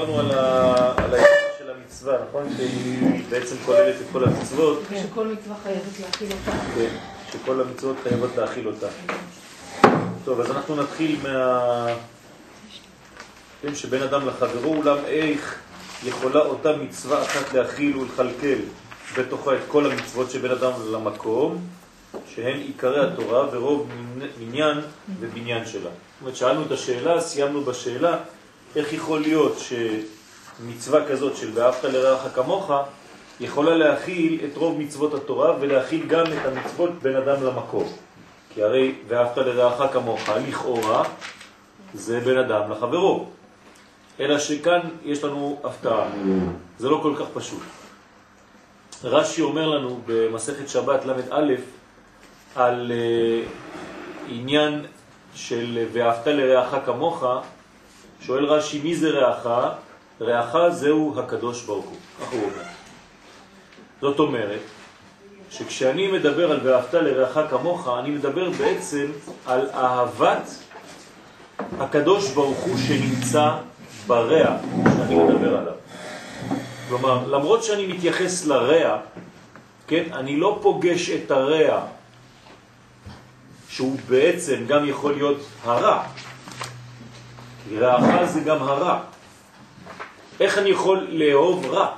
דיברנו על היחד של המצווה, נכון? שהיא בעצם כוללת את כל המצוות. שכל מצווה חייבת להכיל אותה. כן, שכל המצוות חייבות להכיל אותה. טוב, אז אנחנו נתחיל מה... כן, שבין אדם לחברו, אולם איך יכולה אותה מצווה אחת להכיל ולכלכל בתוכה את כל המצוות שבין אדם למקום, שהן עיקרי התורה ורוב מניין ובניין שלה. זאת אומרת, שאלנו את השאלה, סיימנו בשאלה, איך יכול להיות שמצווה כזאת של ואהבת לרעך כמוך יכולה להכיל את רוב מצוות התורה ולהכיל גם את המצוות בין אדם למקום. כי הרי ואהבת לרעך כמוך, לכאורה, זה בין אדם לחברו. אלא שכאן יש לנו הפתעה, זה לא כל כך פשוט. רש"י אומר לנו במסכת שבת ל"א על uh, עניין של ואהבת לרעך כמוך, שואל רש"י, מי זה רעך? רעך זהו הקדוש ברוך הוא, כך הוא אומר. זאת אומרת, שכשאני מדבר על ואהבת לרעך כמוך, אני מדבר בעצם על אהבת הקדוש ברוך הוא שנמצא ברע שאני מדבר עליו. כלומר, למרות שאני מתייחס לרע, כן, אני לא פוגש את הרע, שהוא בעצם גם יכול להיות הרע, רעך זה גם הרע. איך אני יכול לאהוב רע?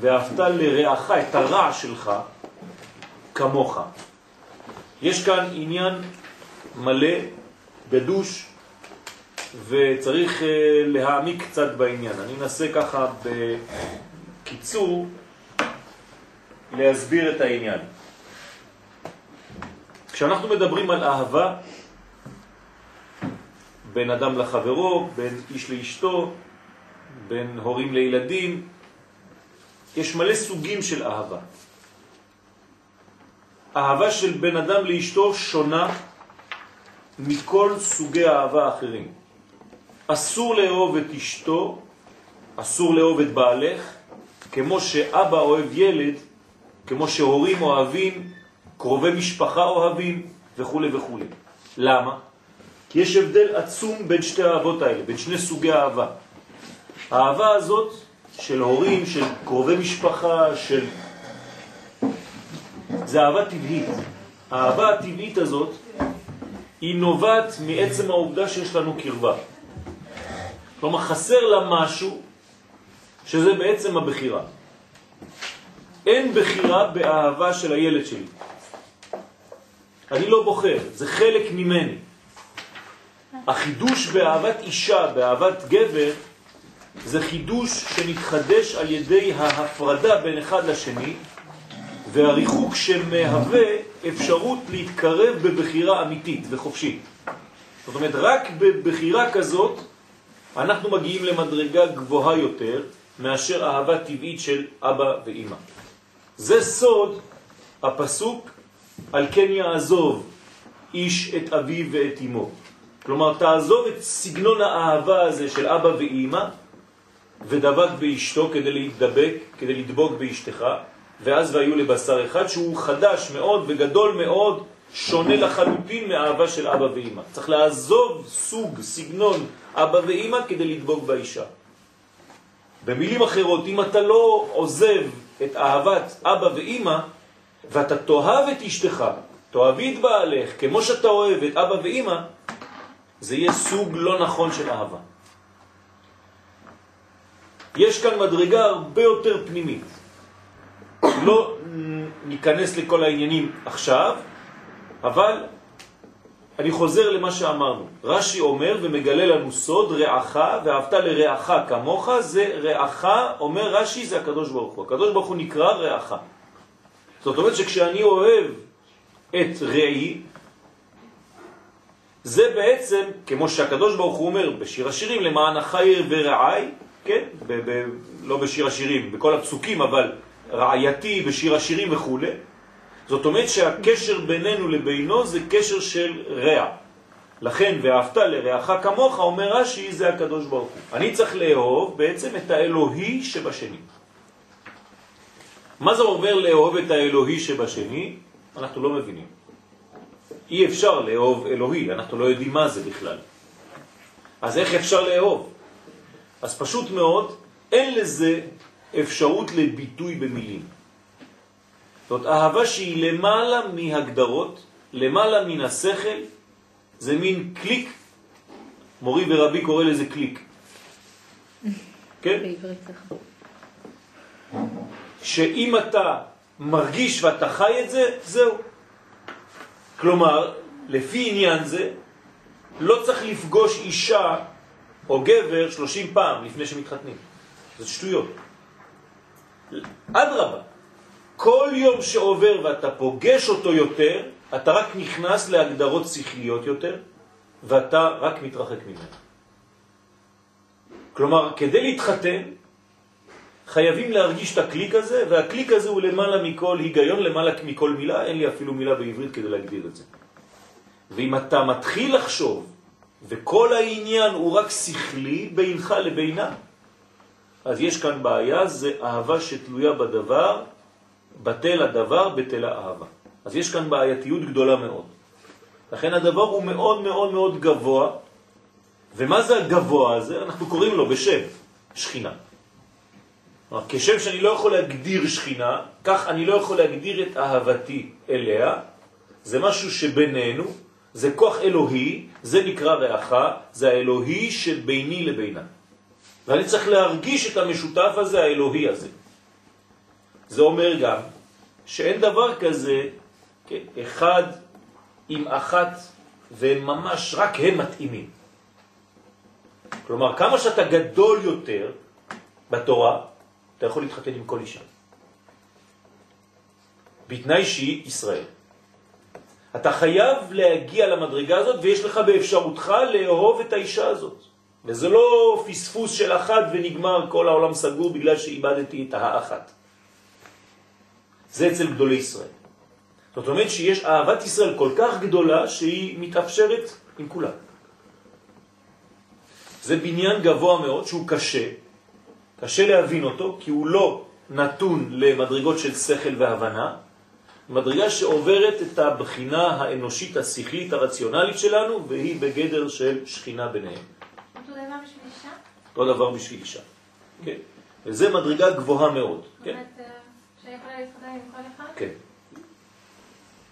ואהבת לרעך את הרע שלך כמוך. יש כאן עניין מלא, גדוש, וצריך uh, להעמיק קצת בעניין. אני אנסה ככה בקיצור להסביר את העניין. כשאנחנו מדברים על אהבה, בין אדם לחברו, בין איש לאשתו, בין הורים לילדים. יש מלא סוגים של אהבה. אהבה של בן אדם לאשתו שונה מכל סוגי אהבה אחרים. אסור לאהוב את אשתו, אסור לאהוב את בעלך, כמו שאבא אוהב ילד, כמו שהורים אוהבים, קרובי משפחה אוהבים וכו' וכו'. למה? כי יש הבדל עצום בין שתי האהבות האלה, בין שני סוגי האהבה. האהבה הזאת של הורים, של קרובי משפחה, של... זה אהבה טבעית. האהבה הטבעית הזאת היא נובעת מעצם העובדה שיש לנו קרבה. כלומר, חסר לה משהו שזה בעצם הבחירה. אין בחירה באהבה של הילד שלי. אני לא בוחר, זה חלק ממני. החידוש באהבת אישה, באהבת גבר, זה חידוש שנתחדש על ידי ההפרדה בין אחד לשני, והריחוק שמהווה אפשרות להתקרב בבחירה אמיתית וחופשית. זאת אומרת, רק בבחירה כזאת אנחנו מגיעים למדרגה גבוהה יותר מאשר אהבה טבעית של אבא ואימא. זה סוד הפסוק על כן יעזוב איש את אביו ואת אמו. כלומר, תעזוב את סגנון האהבה הזה של אבא ואימא, ודבק באשתו כדי להתדבק, כדי לדבוק באשתך, ואז והיו לבשר אחד שהוא חדש מאוד וגדול מאוד, שונה לחלוטין מהאהבה של אבא ואימא. צריך לעזוב סוג, סגנון אבא ואימא כדי לדבוק באישה. במילים אחרות, אם אתה לא עוזב את אהבת אבא ואימא, ואתה תאהב את אשתך, תאהבי את בעלך, כמו שאתה אוהב את אבא ואימא, זה יהיה סוג לא נכון של אהבה. יש כאן מדרגה הרבה יותר פנימית. לא ניכנס לכל העניינים עכשיו, אבל אני חוזר למה שאמרנו. רש"י אומר ומגלה לנו סוד, רעך ואהבת לרעך כמוך, זה רעך, אומר רש"י, זה הקדוש ברוך הוא. הקדוש ברוך הוא נקרא רעך. זאת אומרת שכשאני אוהב את רעי, זה בעצם, כמו שהקדוש ברוך הוא אומר בשיר השירים, למען החייר ורעי, כן? ב ב לא בשיר השירים, בכל הפסוקים, אבל רעייתי בשיר השירים וכו'. זאת אומרת שהקשר בינינו לבינו זה קשר של רע. לכן, ואהבת לרעך כמוך, אומר רש"י, זה הקדוש ברוך הוא. אני צריך לאהוב בעצם את האלוהי שבשני. מה זה אומר לאהוב את האלוהי שבשני? אנחנו לא מבינים. אי אפשר לאהוב אלוהי, אנחנו לא יודעים מה זה בכלל. אז איך אפשר לאהוב? אז פשוט מאוד, אין לזה אפשרות לביטוי במילים. זאת אהבה שהיא למעלה מהגדרות, למעלה מן השכל, זה מין קליק, מורי ורבי קורא לזה קליק. כן? שאם אתה מרגיש ואתה חי את זה, זהו. כלומר, לפי עניין זה, לא צריך לפגוש אישה או גבר 30 פעם לפני שמתחתנים. זה שטויות. אדרבה, כל יום שעובר ואתה פוגש אותו יותר, אתה רק נכנס להגדרות שכליות יותר, ואתה רק מתרחק ממנו. כלומר, כדי להתחתן, חייבים להרגיש את הקליק הזה, והקליק הזה הוא למעלה מכל היגיון, למעלה מכל מילה, אין לי אפילו מילה בעברית כדי להגדיר את זה. ואם אתה מתחיל לחשוב, וכל העניין הוא רק שכלי בינך לבינה, אז יש כאן בעיה, זה אהבה שתלויה בדבר, בטל הדבר, בטל האהבה. אז יש כאן בעייתיות גדולה מאוד. לכן הדבר הוא מאוד מאוד מאוד גבוה, ומה זה הגבוה הזה? אנחנו קוראים לו בשם, שכינה. כשם שאני לא יכול להגדיר שכינה, כך אני לא יכול להגדיר את אהבתי אליה. זה משהו שבינינו, זה כוח אלוהי, זה נקרא רעך, זה האלוהי שביני לבינה. ואני צריך להרגיש את המשותף הזה, האלוהי הזה. זה אומר גם שאין דבר כזה, כן, אחד עם אחת, וממש רק הם מתאימים. כלומר, כמה שאתה גדול יותר בתורה, אתה יכול להתחתן עם כל אישה. בתנאי שהיא ישראל. אתה חייב להגיע למדרגה הזאת ויש לך באפשרותך לאהוב את האישה הזאת. וזה לא פספוס של אחת ונגמר כל העולם סגור בגלל שאיבדתי את האחת. זה אצל גדולי ישראל. זאת אומרת שיש אהבת ישראל כל כך גדולה שהיא מתאפשרת עם כולם. זה בניין גבוה מאוד שהוא קשה, קשה להבין אותו כי הוא לא נתון למדרגות של שכל והבנה, מדרגה שעוברת את הבחינה האנושית, השכלית, הרציונלית שלנו, והיא בגדר של שכינה ביניהם. אותו דבר בשביל אישה? אותו דבר בשביל אישה, כן. וזה מדרגה גבוהה מאוד, כן? זאת אומרת, אה, שיכולה להתחתן עם כל אחד? כן.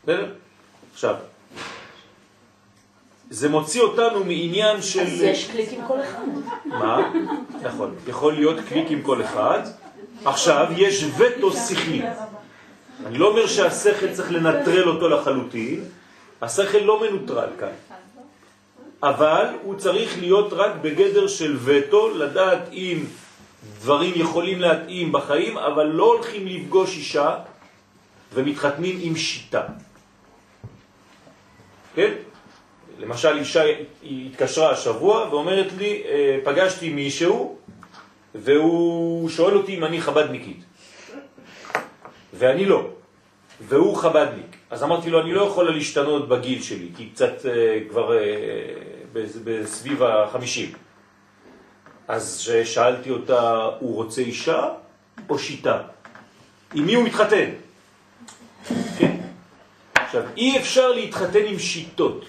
בסדר? עכשיו, זה מוציא אותנו מעניין של... אז יש קליק עם כל אחד. מה? נכון. יכול להיות קליק עם כל אחד. עכשיו, יש וטו שכלי. אני לא אומר שהשכל צריך לנטרל אותו לחלוטין, השכל לא מנוטרל כאן. אבל הוא צריך להיות רק בגדר של וטו, לדעת אם דברים יכולים להתאים בחיים, אבל לא הולכים לפגוש אישה ומתחתנים עם שיטה. כן? למשל אישה התקשרה השבוע ואומרת לי, אה, פגשתי מישהו והוא שואל אותי אם אני חבדניקית. ואני לא, והוא חבדניק. אז אמרתי לו, אני לא יכולה להשתנות בגיל שלי, כי קצת אה, כבר אה, בסביב החמישים. אז שאלתי אותה, הוא רוצה אישה או שיטה? עם מי הוא מתחתן? כן. עכשיו, אי אפשר להתחתן עם שיטות.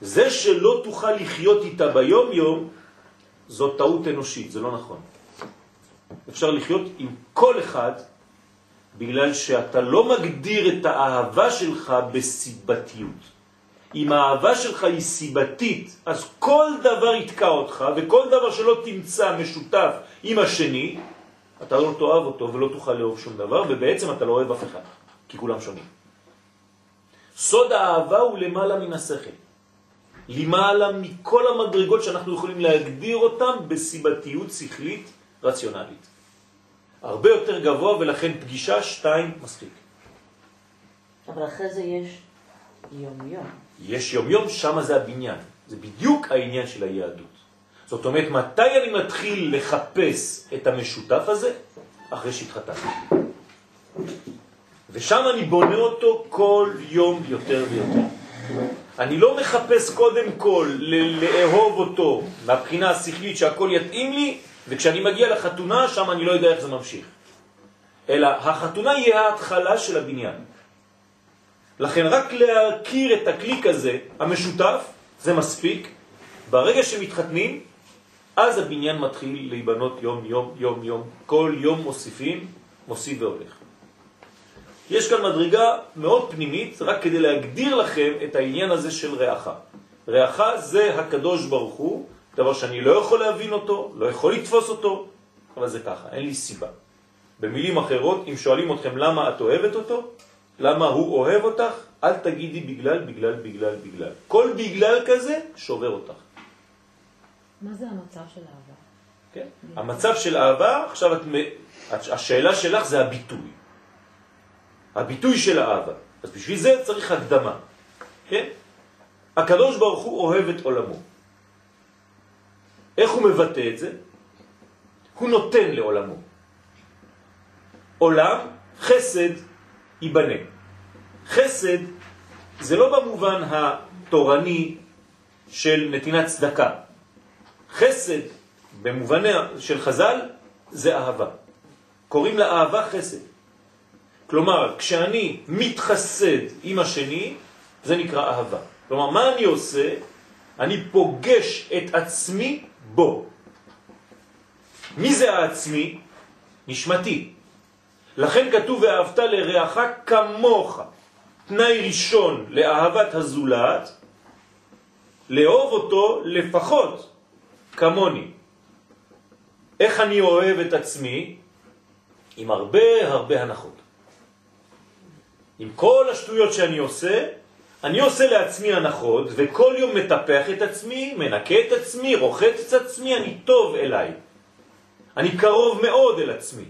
זה שלא תוכל לחיות איתה ביום יום, זו טעות אנושית, זה לא נכון. אפשר לחיות עם כל אחד בגלל שאתה לא מגדיר את האהבה שלך בסיבתיות. אם האהבה שלך היא סיבתית, אז כל דבר יתקע אותך, וכל דבר שלא תמצא משותף עם השני, אתה לא תאהב אותו ולא תוכל לאהוב שום דבר, ובעצם אתה לא אוהב אף אחד, כי כולם שונים. סוד האהבה הוא למעלה מן השכל. למעלה מכל המדרגות שאנחנו יכולים להגדיר אותם בסיבתיות שכלית רציונלית. הרבה יותר גבוה ולכן פגישה שתיים מספיק. אבל אחרי זה יש יום-יום. יש יום-יום, שם זה הבניין. זה בדיוק העניין של היהדות. זאת אומרת, מתי אני מתחיל לחפש את המשותף הזה? אחרי שהתחתנתי. ושם אני בונה אותו כל יום יותר ויותר. אני לא מחפש קודם כל לאהוב אותו מהבחינה השכלית שהכל יתאים לי, וכשאני מגיע לחתונה, שם אני לא יודע איך זה ממשיך. אלא החתונה היא ההתחלה של הבניין. לכן רק להכיר את הקליק הזה, המשותף, זה מספיק. ברגע שמתחתנים, אז הבניין מתחיל להיבנות יום, יום, יום, יום. כל יום מוסיפים, מוסיף והולך. יש כאן מדרגה מאוד פנימית, רק כדי להגדיר לכם את העניין הזה של ריאך. ריאך זה הקדוש ברוך הוא, דבר שאני לא יכול להבין אותו, לא יכול לתפוס אותו, אבל זה ככה, אין לי סיבה. במילים אחרות, אם שואלים אתכם למה את אוהבת אותו, למה הוא אוהב אותך, אל תגידי בגלל, בגלל, בגלל, בגלל. כל בגלל כזה שובר אותך. מה זה המצב של אהבה? כן? המצב של אהבה, עכשיו את, השאלה שלך זה הביטוי. הביטוי של האהבה. אז בשביל זה צריך הקדמה. כן? הקדוש ברוך הוא אוהב את עולמו. איך הוא מבטא את זה? הוא נותן לעולמו. עולם, חסד, ייבנה. חסד זה לא במובן התורני של נתינת צדקה. חסד, במובנה של חז"ל, זה אהבה. קוראים לה אהבה חסד. כלומר, כשאני מתחסד עם השני, זה נקרא אהבה. כלומר, מה אני עושה? אני פוגש את עצמי בו. מי זה העצמי? נשמתי. לכן כתוב ואהבת לרעך כמוך. תנאי ראשון לאהבת הזולת, לאהוב אותו לפחות כמוני. איך אני אוהב את עצמי? עם הרבה הרבה הנחות. עם כל השטויות שאני עושה, אני עושה לעצמי הנחות, וכל יום מטפח את עצמי, מנקה את עצמי, רוחץ את עצמי, אני טוב אליי. אני קרוב מאוד אל עצמי.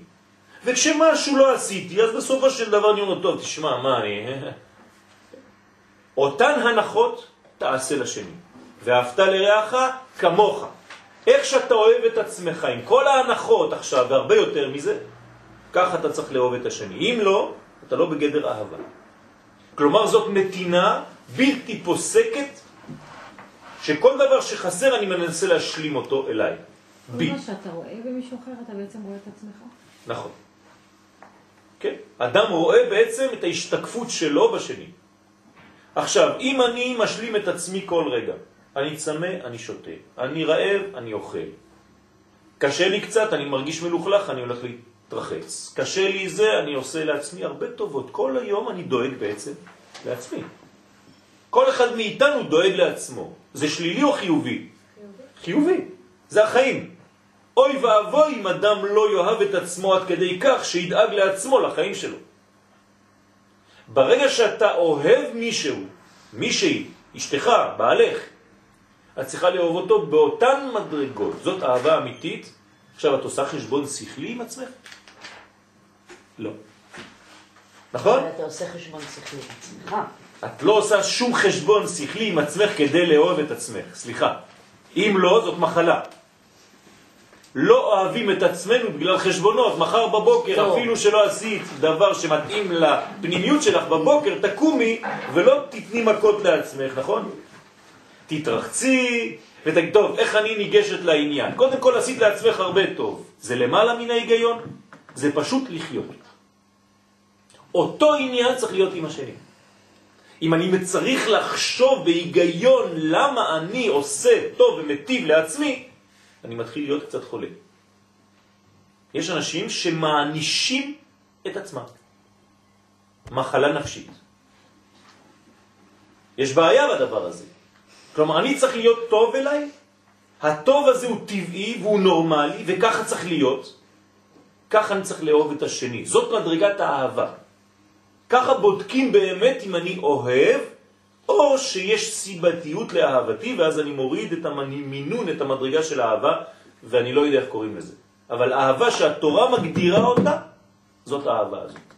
וכשמשהו לא עשיתי, אז בסופו של דבר אני אומר, טוב, תשמע, מה אני... אותן הנחות תעשה לשני. ואהבת לרעך כמוך. איך שאתה אוהב את עצמך, עם כל ההנחות עכשיו, והרבה יותר מזה, ככה אתה צריך לאהוב את השני. אם לא, אתה לא בגדר אהבה. כלומר, זאת נתינה בלתי פוסקת, שכל דבר שחסר אני מנסה להשלים אותו אליי. בי. כל מה שאתה רואה במישהו אחר, אתה בעצם רואה את עצמך. נכון. כן, אדם רואה בעצם את ההשתקפות שלו בשני. עכשיו, אם אני משלים את עצמי כל רגע, אני צמא, אני שותה, אני רעב, אני אוכל. קשה לי קצת, אני מרגיש מלוכלך, אני הולך להתרחץ. קשה לי זה, אני עושה לעצמי הרבה טובות. כל היום אני דואג בעצם לעצמי. כל אחד מאיתנו דואג לעצמו. זה שלילי או חיובי? חיובי. חיובי. זה החיים. אוי ואבוי אם אדם לא יאהב את עצמו עד כדי כך שידאג לעצמו לחיים שלו. ברגע שאתה אוהב מישהו, מישהי, אשתך, בעלך, את צריכה לאהוב אותו באותן מדרגות. זאת אהבה אמיתית. עכשיו, את עושה חשבון שכלי עם עצמך? לא. נכון? אבל אתה עושה חשבון שכלי עם עצמך. את לא עושה שום חשבון שכלי עם עצמך כדי לאהוב את עצמך. סליחה. אם לא, זאת מחלה. לא אוהבים את עצמנו בגלל חשבונות. מחר בבוקר, טוב. אפילו שלא עשית דבר שמתאים לפנימיות שלך בבוקר, תקומי ולא תתני מכות לעצמך, נכון? תתרחצי ותגיד, טוב, איך אני ניגשת לעניין? קודם כל עשית לעצמך הרבה טוב. זה למעלה מן ההיגיון? זה פשוט לחיות. אותו עניין צריך להיות עם השני. אם אני צריך לחשוב בהיגיון למה אני עושה טוב ומטיב לעצמי, אני מתחיל להיות קצת חולה. יש אנשים שמענישים את עצמם. מחלה נפשית. יש בעיה בדבר הזה. כלומר, אני צריך להיות טוב אליי, הטוב הזה הוא טבעי והוא נורמלי, וככה צריך להיות. ככה אני צריך לאהוב את השני. זאת מדרגת האהבה. ככה בודקים באמת אם אני אוהב, או שיש סיבתיות לאהבתי, ואז אני מוריד את המינון, את המדרגה של האהבה, ואני לא יודע איך קוראים לזה. אבל אהבה שהתורה מגדירה אותה, זאת האהבה הזאת.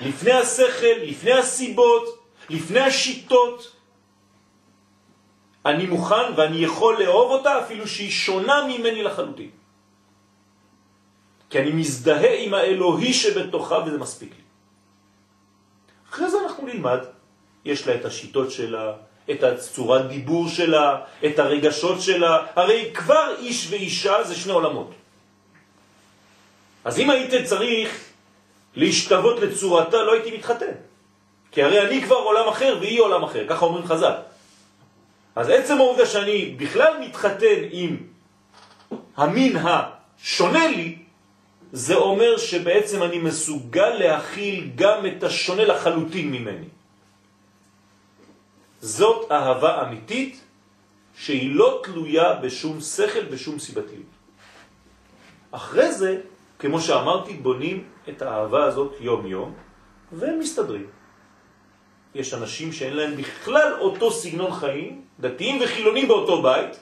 לפני השכל, לפני הסיבות, לפני השיטות, אני מוכן ואני יכול לאהוב אותה אפילו שהיא שונה ממני לחלוטין. כי אני מזדהה עם האלוהי שבתוכה וזה מספיק לי. אחרי זה אנחנו נלמד, יש לה את השיטות שלה, את הצורת דיבור שלה, את הרגשות שלה, הרי כבר איש ואישה זה שני עולמות. אז אם הייתי צריך להשתוות לצורתה, לא הייתי מתחתן. כי הרי אני כבר עולם אחר והיא עולם אחר, ככה אומרים חז"ל. אז עצם העובדה שאני בכלל מתחתן עם המין השונה לי, זה אומר שבעצם אני מסוגל להכיל גם את השונה לחלוטין ממני. זאת אהבה אמיתית שהיא לא תלויה בשום שכל, בשום סיבתיות. אחרי זה, כמו שאמרתי, בונים את האהבה הזאת יום-יום, והם מסתדרים. יש אנשים שאין להם בכלל אותו סגנון חיים, דתיים וחילונים באותו בית,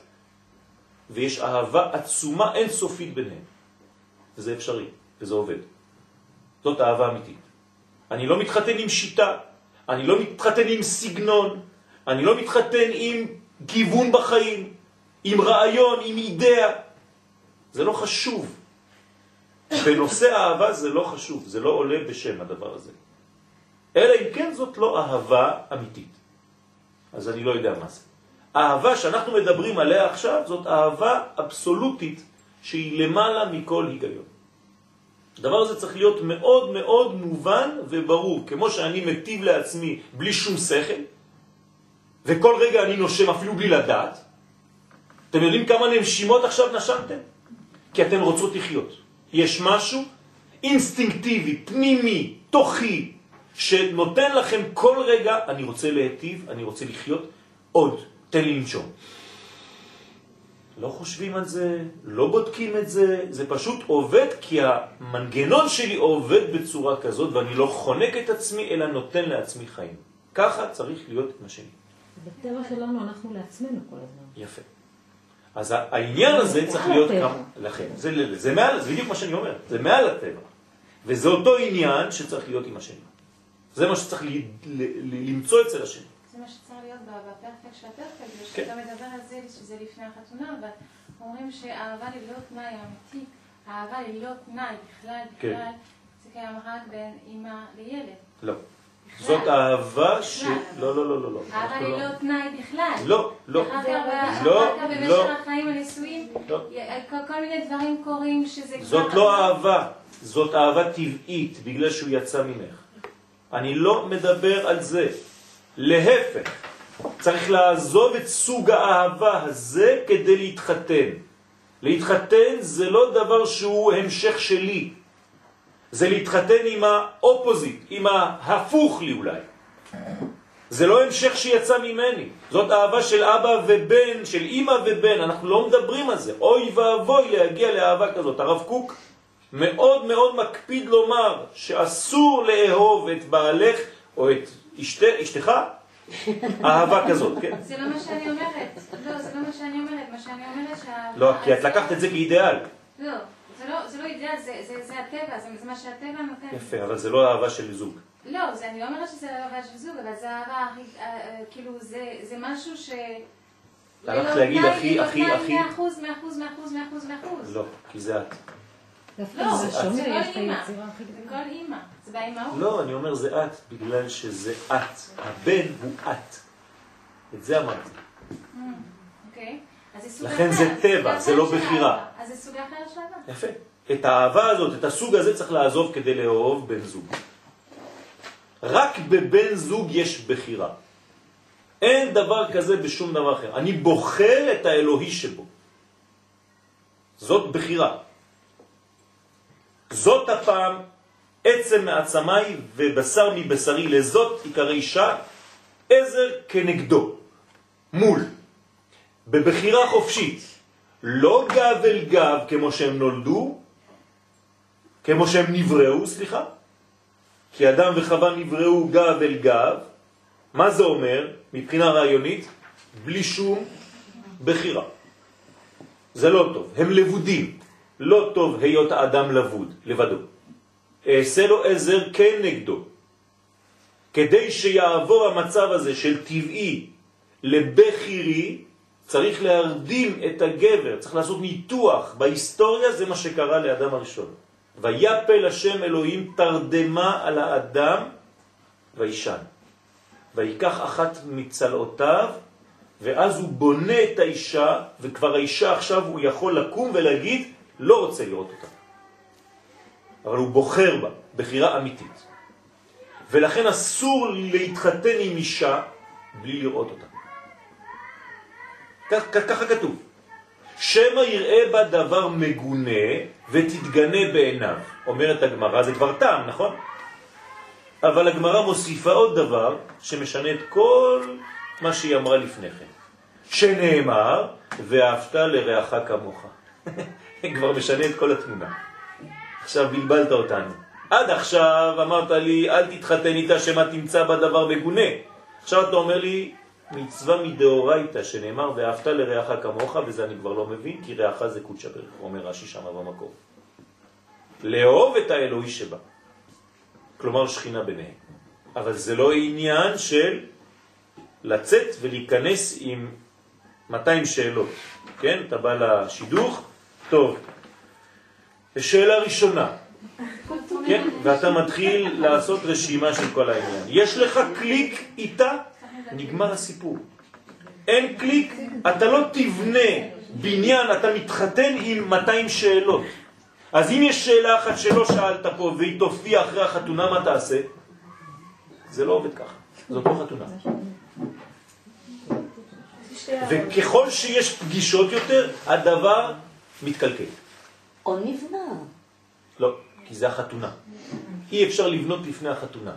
ויש אהבה עצומה אינסופית ביניהם. וזה אפשרי, וזה עובד. זאת אהבה אמיתית. אני לא מתחתן עם שיטה, אני לא מתחתן עם סגנון, אני לא מתחתן עם כיוון בחיים, עם רעיון, עם אידאה. זה לא חשוב. בנושא אהבה זה לא חשוב, זה לא עולה בשם הדבר הזה. אלא אם כן זאת לא אהבה אמיתית. אז אני לא יודע מה זה. אהבה שאנחנו מדברים עליה עכשיו זאת אהבה אבסולוטית שהיא למעלה מכל היגיון. הדבר הזה צריך להיות מאוד מאוד מובן וברור, כמו שאני מטיב לעצמי בלי שום שכל, וכל רגע אני נושם אפילו בלי לדעת. אתם יודעים כמה נשימות עכשיו נשמתם? כי אתן רוצות לחיות. יש משהו אינסטינקטיבי, פנימי, תוכי, שנותן לכם כל רגע, אני רוצה להטיב, אני רוצה לחיות, עוד, תן לי לנשום. לא חושבים על זה, לא בודקים את זה, זה פשוט עובד כי המנגנון שלי עובד בצורה כזאת ואני לא חונק את עצמי אלא נותן לעצמי חיים. ככה צריך להיות עם השני. בטבע שלנו אנחנו לעצמנו כל הזמן. יפה. אז העניין הזה צריך להיות כמה... לכן, זה, זה, מעל, זה בדיוק מה שאני אומר, זה מעל הטבע. וזה אותו עניין שצריך להיות עם השני. זה מה שצריך ל, ל, ל, למצוא אצל השני. זה מה שצריך להיות בפרפקט של הפרפקט, כן. ושאתה מדבר על זה, שזה לפני החתונה, ואומרים שאהבה ללא תנאי אמיתי, אהבה ללא תנאי בכלל, כן. בכלל, זה קיים רק בין אימא לילד. לא. זאת אהבה ש... לא, לא, לא, לא, לא. אהבה אנחנו לא- ללא תנאי בכלל. לא, לא. אחר כך, לא, כך במשך לא. החיים הנישואים, לא. כל, כל מיני דברים קורים שזה כבר... זאת לא אהבה, זאת אהבה טבעית, בגלל שהוא יצא ממך. אני לא מדבר על זה. להפך, צריך לעזוב את סוג האהבה הזה כדי להתחתן. להתחתן זה לא דבר שהוא המשך שלי. זה להתחתן עם האופוזיט, עם ההפוך לי אולי. זה לא המשך שיצא ממני. זאת אהבה של אבא ובן, של אמא ובן, אנחנו לא מדברים על זה. אוי ואבוי להגיע לאהבה כזאת. הרב קוק מאוד מאוד מקפיד לומר שאסור לאהוב את בעלך או את אשת, אשתך אהבה כזאת, כן? זה לא מה שאני אומרת. לא, זה לא מה שאני אומרת. מה שאני אומרת שהאהבה... לא, כי את לקחת את זה כאידיאל. לא, זה לא, זה לא אידאל, זה, זה, זה הטבע, זה, זה מה שהטבע נותן. יפה, אבל זה לא אהבה של זוג. לא, אני לא אומרת שזה אהבה של זוג, אבל זה אהבה הכי, אה, אה, כאילו, זה, זה משהו ש... הלכת להגיד תנאי, הכי, הכי, הכי- מאה אחוז, מאה אחוז, מאה אחוז, מאה אחוז, מאה אחוז. לא, כי זה את. לא, זה שונה, לא יש את אימא. היצירה הכי זה גדולה. כל אימא, זה באימהות. לא, אני אומר זה את, בגלל שזה את. הבן הוא את. את זה אמרתי. אוקיי. זה סוג לכן זה טבע, זה לא בחירה. אז זה סוג אחר של אהבה. יפה. את האהבה הזאת, את הסוג הזה צריך לעזוב כדי לאהוב בן זוג. רק בבן זוג יש בחירה. אין דבר כזה בשום דבר אחר. אני בוחר את האלוהי שבו. זאת בחירה. זאת הפעם עצם מעצמי ובשר מבשרי, לזאת עיקר אישה, עזר כנגדו, מול, בבחירה חופשית, לא גב אל גב כמו שהם נולדו, כמו שהם נבראו, סליחה, כי אדם וחווה נבראו גב אל גב, מה זה אומר מבחינה רעיונית? בלי שום בחירה. זה לא טוב, הם לבודים, לא טוב היות האדם לבוד, לבדו. אעשה לו עזר כנגדו. כדי שיעבור המצב הזה של טבעי לבחירי, צריך להרדים את הגבר, צריך לעשות ניתוח. בהיסטוריה זה מה שקרה לאדם הראשון. ויפל השם אלוהים תרדמה על האדם וישן. ויקח אחת מצלעותיו, ואז הוא בונה את האישה, וכבר האישה עכשיו הוא יכול לקום ולהגיד, לא רוצה לראות אותה. אבל הוא בוחר בה, בחירה אמיתית. ולכן אסור להתחתן עם אישה בלי לראות אותה. ככה כתוב. שמא יראה בה דבר מגונה ותתגנה בעיניו. אומרת הגמרא, זה כבר טעם, נכון? אבל הגמרא מוסיפה עוד דבר שמשנה את כל מה שהיא אמרה לפני כן. שנאמר, ואהבת לרעך כמוך. כבר משנה את כל התמונה. עכשיו בלבלת אותנו. עד עכשיו אמרת לי, אל תתחתן איתה שמה תמצא בה דבר מגונה. עכשיו אתה אומר לי, מצווה מדאורייתא שנאמר, ואהבת לרעך כמוך, וזה אני כבר לא מבין, כי רעך זה קודשא בריך, אומר רש"י שם במקום. לאהוב את האלוהי שבה. כלומר שכינה ביניהם. אבל זה לא עניין של לצאת ולהיכנס עם 200 שאלות, כן? אתה בא לשידוך, טוב. שאלה ראשונה, כן? ואתה מתחיל לעשות רשימה של כל העניין. יש לך קליק איתה, נגמר הסיפור. אין קליק, אתה לא תבנה בניין, אתה מתחתן עם 200 שאלות. אז אם יש שאלה אחת שלא שאלת פה והיא תופיע אחרי החתונה, מה תעשה? זה לא עובד ככה, זאת לא חתונה. וככל שיש פגישות יותר, הדבר מתקלקל. או נבנה. לא, כי זה החתונה. אי אפשר לבנות לפני החתונה.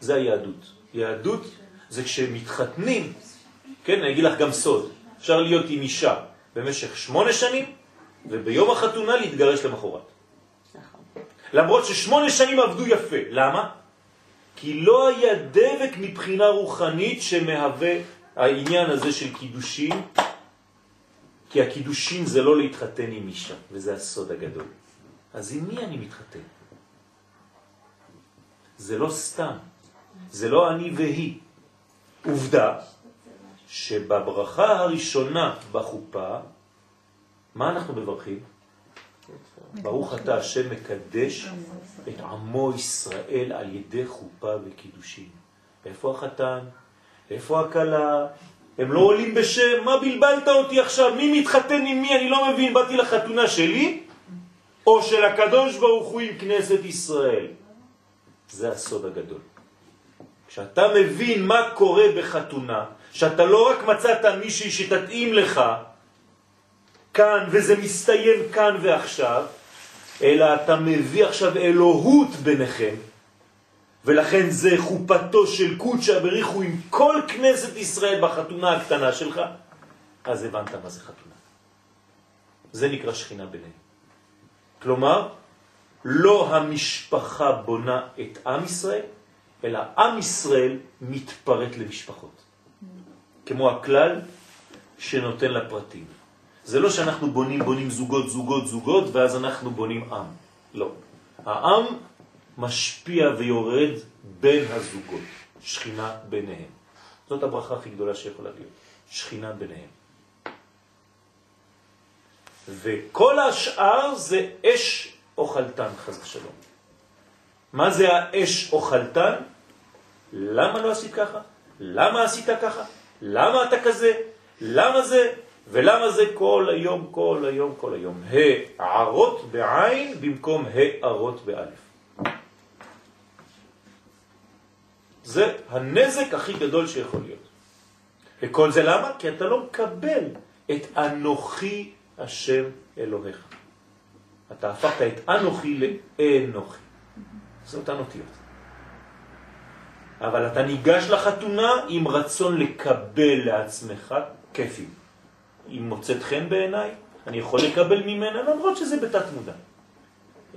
זה היהדות. יהדות זה כשמתחתנים, כן, אני אגיד לך גם סוד, אפשר להיות עם אישה במשך שמונה שנים, וביום החתונה להתגרש למחרת. נכון. למרות ששמונה שנים עבדו יפה. למה? כי לא היה דבק מבחינה רוחנית שמהווה העניין הזה של קידושים, כי הקידושים זה לא להתחתן עם אישה, וזה הסוד הגדול. אז עם מי אני מתחתן? זה לא סתם, זה לא אני והיא. עובדה שבברכה הראשונה בחופה, מה אנחנו מברכים? ברוך אתה השם מקדש את עמו ישראל על ידי חופה וקידושים. איפה החתן? איפה הקלה? הם לא עולים בשם, מה בלבלת אותי עכשיו? מי מתחתן עם מי? אני לא מבין, באתי לחתונה שלי או של הקדוש ברוך הוא עם כנסת ישראל. זה הסוד הגדול. כשאתה מבין מה קורה בחתונה, שאתה לא רק מצאת מישהי שתתאים לך כאן וזה מסתיים כאן ועכשיו, אלא אתה מביא עכשיו אלוהות ביניכם, ולכן זה חופתו של קודשא בריחו עם כל כנסת ישראל בחתונה הקטנה שלך, אז הבנת מה זה חתונה. זה נקרא שכינה ביניהם. כלומר, לא המשפחה בונה את עם ישראל, אלא עם ישראל מתפרט למשפחות. כמו הכלל שנותן לפרטים. זה לא שאנחנו בונים, בונים זוגות, זוגות, זוגות, ואז אנחנו בונים עם. לא. העם משפיע ויורד בין הזוגות, שכינה ביניהם. זאת הברכה הכי גדולה שיכולה להיות, שכינה ביניהם. וכל השאר זה אש אוכלתן, חז ושלום. מה זה האש אוכלתן? למה לא עשית ככה? למה עשית ככה? למה אתה כזה? למה זה? ולמה זה כל היום, כל היום, כל היום? הערות בעין במקום הערות באלף. זה הנזק הכי גדול שיכול להיות. וכל זה למה? כי אתה לא מקבל את אנוכי השם אלוהיך. אתה הפכת את אנוכי לאנוכי. זה אותן. אבל אתה ניגש לחתונה עם רצון לקבל לעצמך כיפים. אם מוצאת חן בעיניי, אני יכול לקבל ממנה למרות שזה בתת מודע.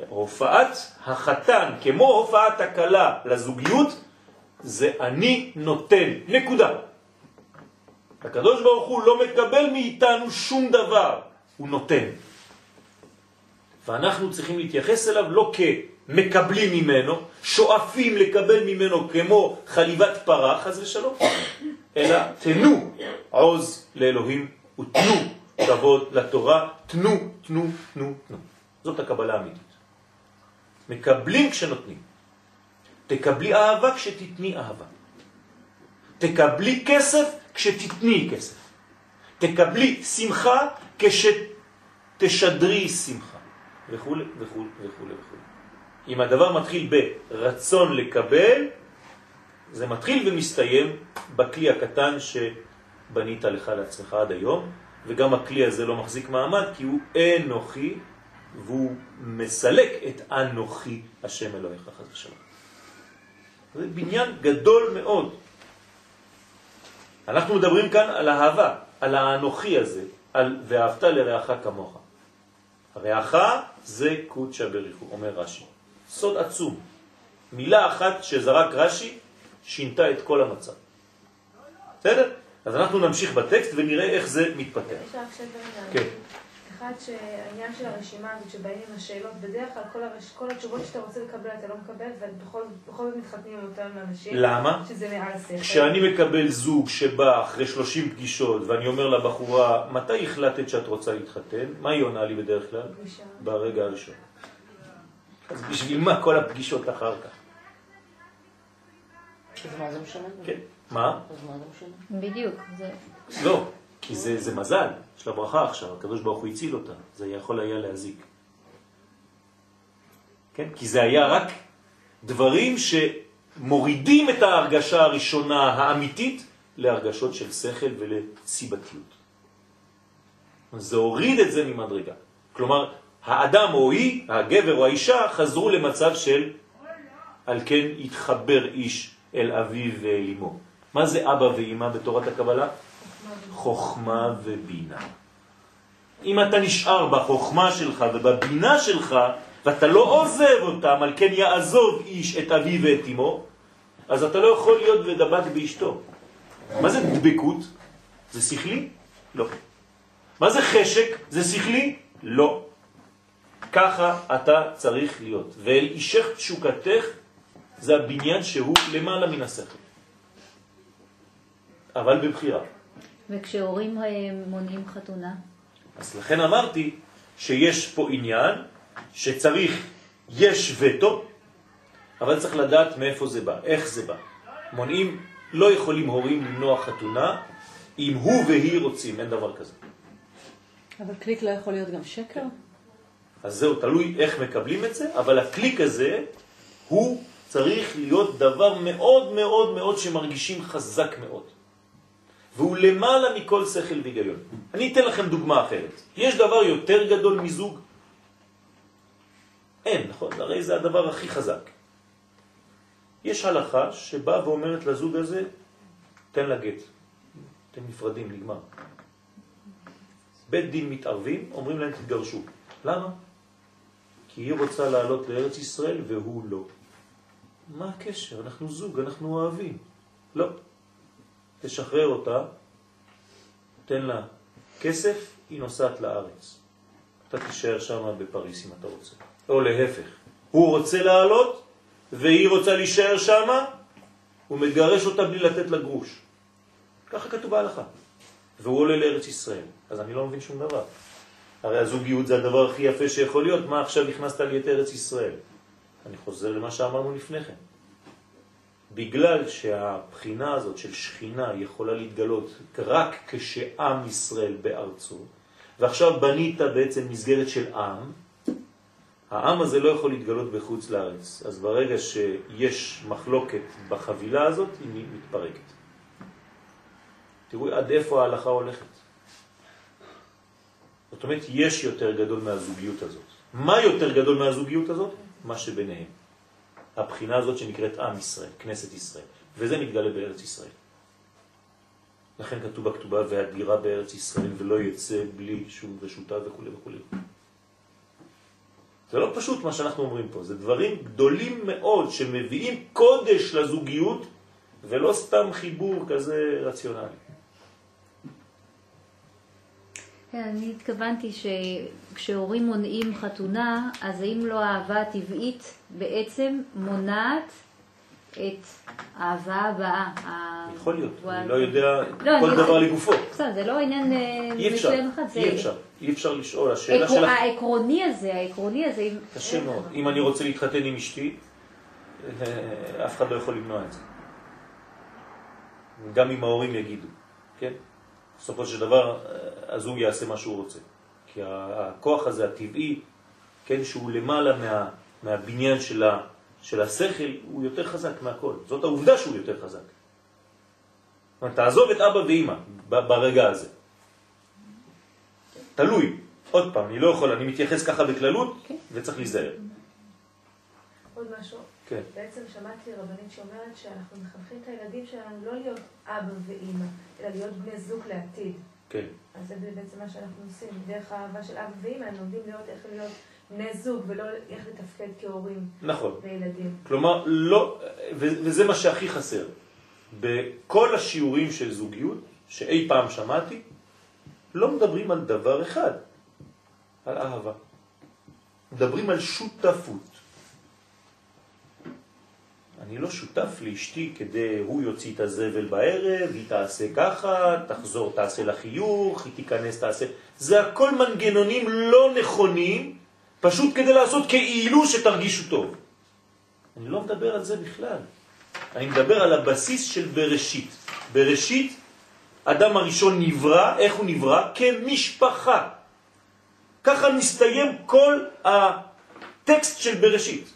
הופעת החתן, כמו הופעת הקלה לזוגיות, זה אני נותן, נקודה. הקדוש ברוך הוא לא מקבל מאיתנו שום דבר, הוא נותן. ואנחנו צריכים להתייחס אליו לא מקבלים ממנו, שואפים לקבל ממנו כמו חליבת פרה, חז ושלום, אלא תנו עוז לאלוהים ותנו כבוד לתורה, תנו, תנו, תנו, תנו. זאת הקבלה האמיתית. מקבלים כשנותנים. תקבלי אהבה כשתתני אהבה. תקבלי כסף כשתתני כסף. תקבלי שמחה כשתשדרי שמחה. וכו' וכו' וכו' וכו'. אם הדבר מתחיל ברצון לקבל, זה מתחיל ומסתיים בכלי הקטן שבנית לך לעצמך עד היום, וגם הכלי הזה לא מחזיק מעמד כי הוא אנוכי, והוא מסלק את אנוכי השם אלוהיך חס ושלום. זה בניין גדול מאוד. אנחנו מדברים כאן על האהבה, על האנוכי הזה, על ואהבת לרעך כמוך. הרעך זה קודשא בריחו, אומר רש"י. סוד עצום. מילה אחת שזרק רש"י שינתה את כל המצב. בסדר? אז אנחנו נמשיך בטקסט ונראה איך זה מתפתח. כן. אחד שהעניין של הרשימה הזאת שבאים עם השאלות, בדרך כלל כל, הרש... כל התשובות שאתה רוצה לקבל אתה לא מקבל, ובכל זאת מתחתנים עם אותם אנשים. למה? שזה מעל השכל. כשאני מקבל זוג שבא אחרי 30 פגישות ואני אומר לבחורה, מתי החלטת שאת רוצה להתחתן? מה היא עונה לי בדרך כלל? פגישה. ברגע הראשון. אז בשביל מה כל הפגישות אחר כך? אז מה זה משנה? כן. מה? אז מה זה משנה? בדיוק. זה... לא, כי זה, זה מזל, יש לה ברכה עכשיו, הקדוש ברוך הוא הציל אותה, זה יכול היה להזיק. כן? כי זה היה רק דברים שמורידים את ההרגשה הראשונה האמיתית להרגשות של שכל ולסיבתיות. זה הוריד את זה ממדרגה. כלומר, האדם או היא, הגבר או האישה, חזרו למצב של על כן התחבר איש אל אביו ואל אמו. מה זה אבא ואמא בתורת הקבלה? חוכמה ובינה. אם אתה נשאר בחוכמה שלך ובבינה שלך, ואתה לא עוזב אותם, על כן יעזוב איש את אביו ואת אמו, אז אתה לא יכול להיות ודבק באשתו. מה זה דבקות? זה שכלי? לא. מה זה חשק? זה שכלי? לא. ככה אתה צריך להיות. ואל אישך תשוקתך זה הבניין שהוא למעלה מן השכל. אבל בבחירה. וכשהורים אה, מונעים חתונה, אז לכן אמרתי שיש פה עניין שצריך, יש וטו, אבל צריך לדעת מאיפה זה בא, איך זה בא. מונעים, לא יכולים הורים למנוע חתונה אם הוא והיא רוצים, אין דבר כזה. אבל קליק לא יכול להיות גם שקר? אז זהו, תלוי איך מקבלים את זה, אבל הקליק הזה הוא צריך להיות דבר מאוד מאוד מאוד שמרגישים חזק מאוד. והוא למעלה מכל שכל והיגיון. אני אתן לכם דוגמה אחרת. יש דבר יותר גדול מזוג? אין, נכון? הרי זה הדבר הכי חזק. יש הלכה שבאה ואומרת לזוג הזה, תן לה גט. אתם נפרדים, נגמר. בית דין מתערבים, אומרים להם תתגרשו. למה? כי היא רוצה לעלות לארץ ישראל והוא לא. מה הקשר? אנחנו זוג, אנחנו אוהבים. לא. תשחרר אותה, תן לה כסף, היא נוסעת לארץ. אתה תישאר שם בפריס אם אתה רוצה. או להפך, הוא רוצה לעלות והיא רוצה להישאר שם, הוא מגרש אותה בלי לתת לה גרוש. ככה כתוב בהלכה. והוא עולה לארץ ישראל. אז אני לא מבין שום דבר. הרי הזוגיות זה הדבר הכי יפה שיכול להיות, מה עכשיו הכנסת לי את ארץ ישראל? אני חוזר למה שאמרנו לפני כן. בגלל שהבחינה הזאת של שכינה יכולה להתגלות רק כשעם ישראל בארצו, ועכשיו בנית בעצם מסגרת של עם, העם הזה לא יכול להתגלות בחוץ לארץ. אז ברגע שיש מחלוקת בחבילה הזאת, היא מתפרקת. תראו עד איפה ההלכה הולכת. זאת אומרת, יש יותר גדול מהזוגיות הזאת. מה יותר גדול מהזוגיות הזאת? מה שביניהם. הבחינה הזאת שנקראת עם ישראל, כנסת ישראל, וזה מתגלה בארץ ישראל. לכן כתוב בכתובה והדירה בארץ ישראל ולא יצא בלי שום רשותה וכו' וכו'. זה לא פשוט מה שאנחנו אומרים פה, זה דברים גדולים מאוד שמביאים קודש לזוגיות ולא סתם חיבור כזה רציונלי. כן, אני התכוונתי שכשהורים מונעים חתונה, אז האם לא האהבה הטבעית בעצם מונעת את האהבה הבאה? יכול להיות, אני לא יודע לא, כל דבר לגופו. בסדר, זה לא עניין אה, מסוים אחד, זה אי אפשר, אי אפשר לשאול, השאלה שלך העקרוני הזה, העקרוני הזה, אם- קשה מאוד. אם אני רוצה להתחתן עם אשתי, אה, אף אחד לא יכול למנוע את זה. גם אם ההורים יגידו, כן? בסופו של דבר, אה, הזוג יעשה מה שהוא רוצה. כי הכוח הזה, הטבעי, כן, שהוא למעלה מה, מהבניין של, ה, של השכל, הוא יותר חזק מהכל. זאת העובדה שהוא יותר חזק. זאת תעזוב את אבא ואמא ב- ברגע הזה. תלוי. עוד פעם, אני לא יכול, אני מתייחס ככה בכללות, כן. וצריך להיזהר. עוד משהו. כן. בעצם שמעתי רבנית שאומרת שאנחנו מחנכים את הילדים שלנו לא להיות אבא ואימא, אלא להיות בני זוג לעתיד. כן. אז זה בעצם מה שאנחנו עושים. דרך האהבה של אבא ואימא, הם לומדים להיות איך להיות בני זוג, ולא איך לתפקד כהורים נכון. וילדים. כלומר, לא, וזה מה שהכי חסר. בכל השיעורים של זוגיות שאי פעם שמעתי, לא מדברים על דבר אחד, על אהבה. מדברים על שותפות. אני לא שותף לאשתי כדי הוא יוציא את הזבל בערב, היא תעשה ככה, תחזור תעשה לחיוך, היא תיכנס תעשה... זה הכל מנגנונים לא נכונים, פשוט כדי לעשות כאילו שתרגישו טוב. אני לא מדבר על זה בכלל. אני מדבר על הבסיס של בראשית. בראשית, אדם הראשון נברא, איך הוא נברא? כמשפחה. ככה מסתיים כל הטקסט של בראשית.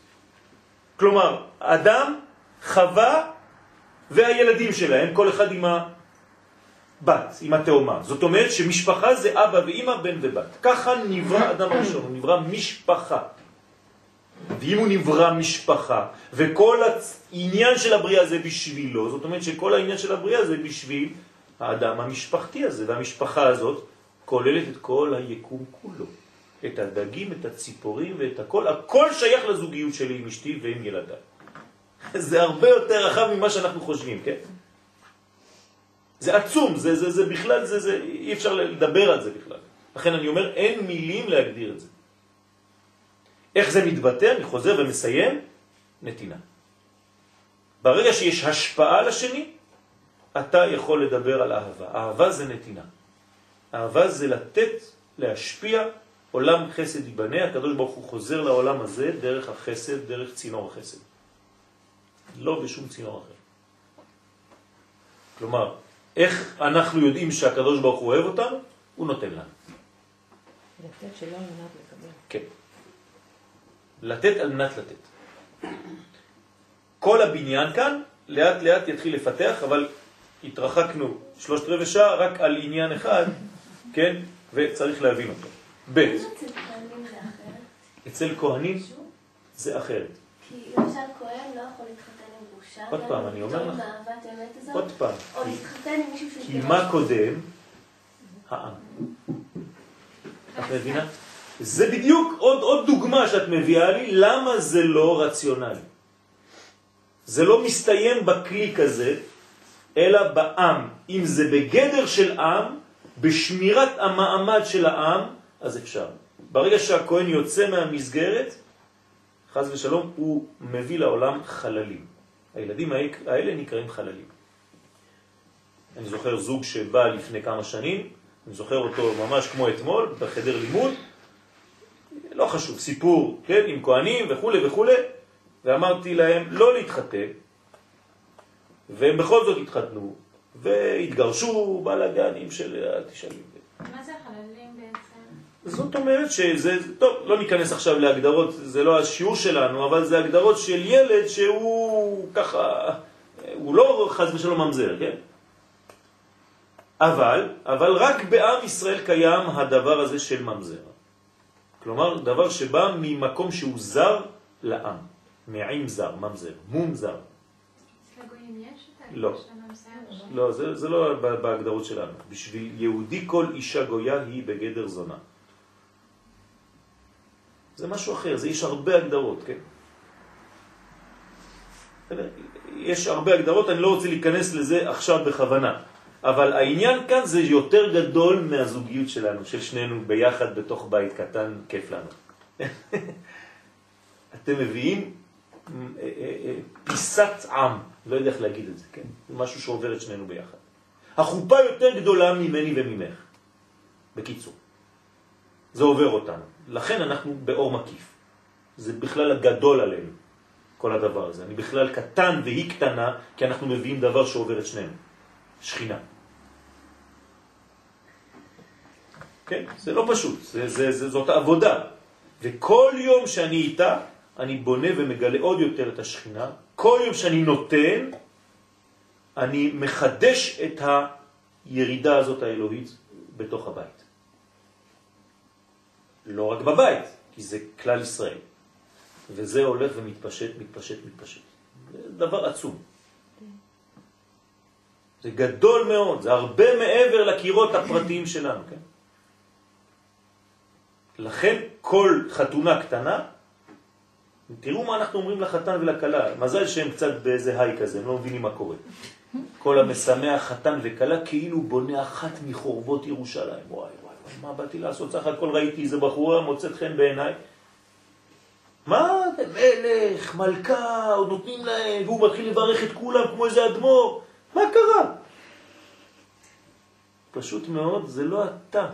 כלומר, אדם, חווה והילדים שלהם, כל אחד עם הבת, עם התאומה. זאת אומרת שמשפחה זה אבא ואמא, בן ובת. ככה נברא אדם הראשון, הוא נברא משפחה. ואם הוא נברא משפחה, וכל העניין של הבריאה זה בשבילו, זאת אומרת שכל העניין של הבריאה זה בשביל האדם המשפחתי הזה, והמשפחה הזאת כוללת את כל היקום כולו. את הדגים, את הציפורים ואת הכל, הכל שייך לזוגיות שלי עם אשתי ועם ילדיי. זה הרבה יותר רחב ממה שאנחנו חושבים, כן? זה עצום, זה, זה, זה בכלל, זה, זה, אי אפשר לדבר על זה בכלל. לכן אני אומר, אין מילים להגדיר את זה. איך זה מתבטא? אני חוזר ומסיים, נתינה. ברגע שיש השפעה לשני, אתה יכול לדבר על אהבה. אהבה זה נתינה. אהבה זה לתת, להשפיע, עולם חסד ייבנה, הקדוש ברוך הוא חוזר לעולם הזה דרך החסד, דרך צינור החסד. לא בשום צינור אחר. כלומר, איך אנחנו יודעים שהקדוש ברוך הוא אוהב אותנו? הוא נותן לנו. לתת שלא על מנת לקבל. כן. לתת על מנת לתת. כל הבניין כאן לאט לאט יתחיל לפתח, אבל התרחקנו שלושת רבעי שעה רק על עניין אחד, כן? וצריך להבין אותו. ב' אצל כהנים זה אחרת. אצל כהנים שוב, זה אחרת. כי למשל כהן לא יכול להתחתן עם גרושה. עוד פעם, אני אומר לך. עוד פעם, כי- מה קודם? העם. את מבינה? זה בדיוק עוד, עוד דוגמה שאת מביאה לי, למה זה לא רציונלי. זה לא מסתיים בקליק הזה, אלא בעם. אם זה בגדר של עם, בשמירת המעמד של העם, אז אפשר. ברגע שהכהן יוצא מהמסגרת, חז ושלום, הוא מביא לעולם חללים. הילדים האלה נקראים חללים. אני זוכר זוג שבא לפני כמה שנים, אני זוכר אותו ממש כמו אתמול, בחדר לימוד, לא חשוב, סיפור, כן, עם כהנים וכו' וכו', ואמרתי להם לא להתחתן, והם בכל זאת התחתנו, והתגרשו בלגנים של התשאלים. מה זה החללים? זאת אומרת שזה, טוב, לא ניכנס עכשיו להגדרות, זה לא השיעור שלנו, אבל זה הגדרות של ילד שהוא ככה, הוא לא חז ושלום ממזר, כן? אבל, אבל רק בעם ישראל קיים הדבר הזה של ממזר. כלומר, דבר שבא ממקום שהוא זר לעם, מעם זר, ממזר, מום זר. את לא. לא, זה, זה לא בהגדרות שלנו. בשביל יהודי כל אישה גויה היא בגדר זונה. זה משהו אחר, זה יש הרבה הגדרות, כן? יש הרבה הגדרות, אני לא רוצה להיכנס לזה עכשיו בכוונה. אבל העניין כאן זה יותר גדול מהזוגיות שלנו, של שנינו ביחד בתוך בית קטן, כיף לנו. אתם מביאים אה, אה, אה, פיסת עם, לא יודע איך להגיד את זה, כן? זה משהו שעובר את שנינו ביחד. החופה יותר גדולה ממני וממך, בקיצור. זה עובר אותנו. לכן אנחנו באור מקיף. זה בכלל הגדול עלינו, כל הדבר הזה. אני בכלל קטן והיא קטנה, כי אנחנו מביאים דבר שעובר את שנינו. שכינה. כן? זה לא פשוט, זה, זה, זה, זאת עבודה. וכל יום שאני איתה, אני בונה ומגלה עוד יותר את השכינה. כל יום שאני נותן, אני מחדש את הירידה הזאת האלוהית בתוך הבית. לא רק בבית, כי זה כלל ישראל. וזה הולך ומתפשט, מתפשט, מתפשט. זה דבר עצום. זה גדול מאוד, זה הרבה מעבר לקירות הפרטיים שלנו, כן? לכן כל חתונה קטנה, תראו מה אנחנו אומרים לחתן ולקלה, מזל שהם קצת באיזה היי כזה, הם לא מבינים מה קורה. כל המשמח חתן וקלה כאילו בונה אחת מחורבות ירושלים. וואי, מה באתי לעשות? סך הכל ראיתי איזה בחורה מוצאת חן בעיניי. מה, מלך, מלכה, עוד נותנים להם, והוא מתחיל לברך את כולם כמו איזה אדמו"ר. מה קרה? פשוט מאוד, זה לא אתה.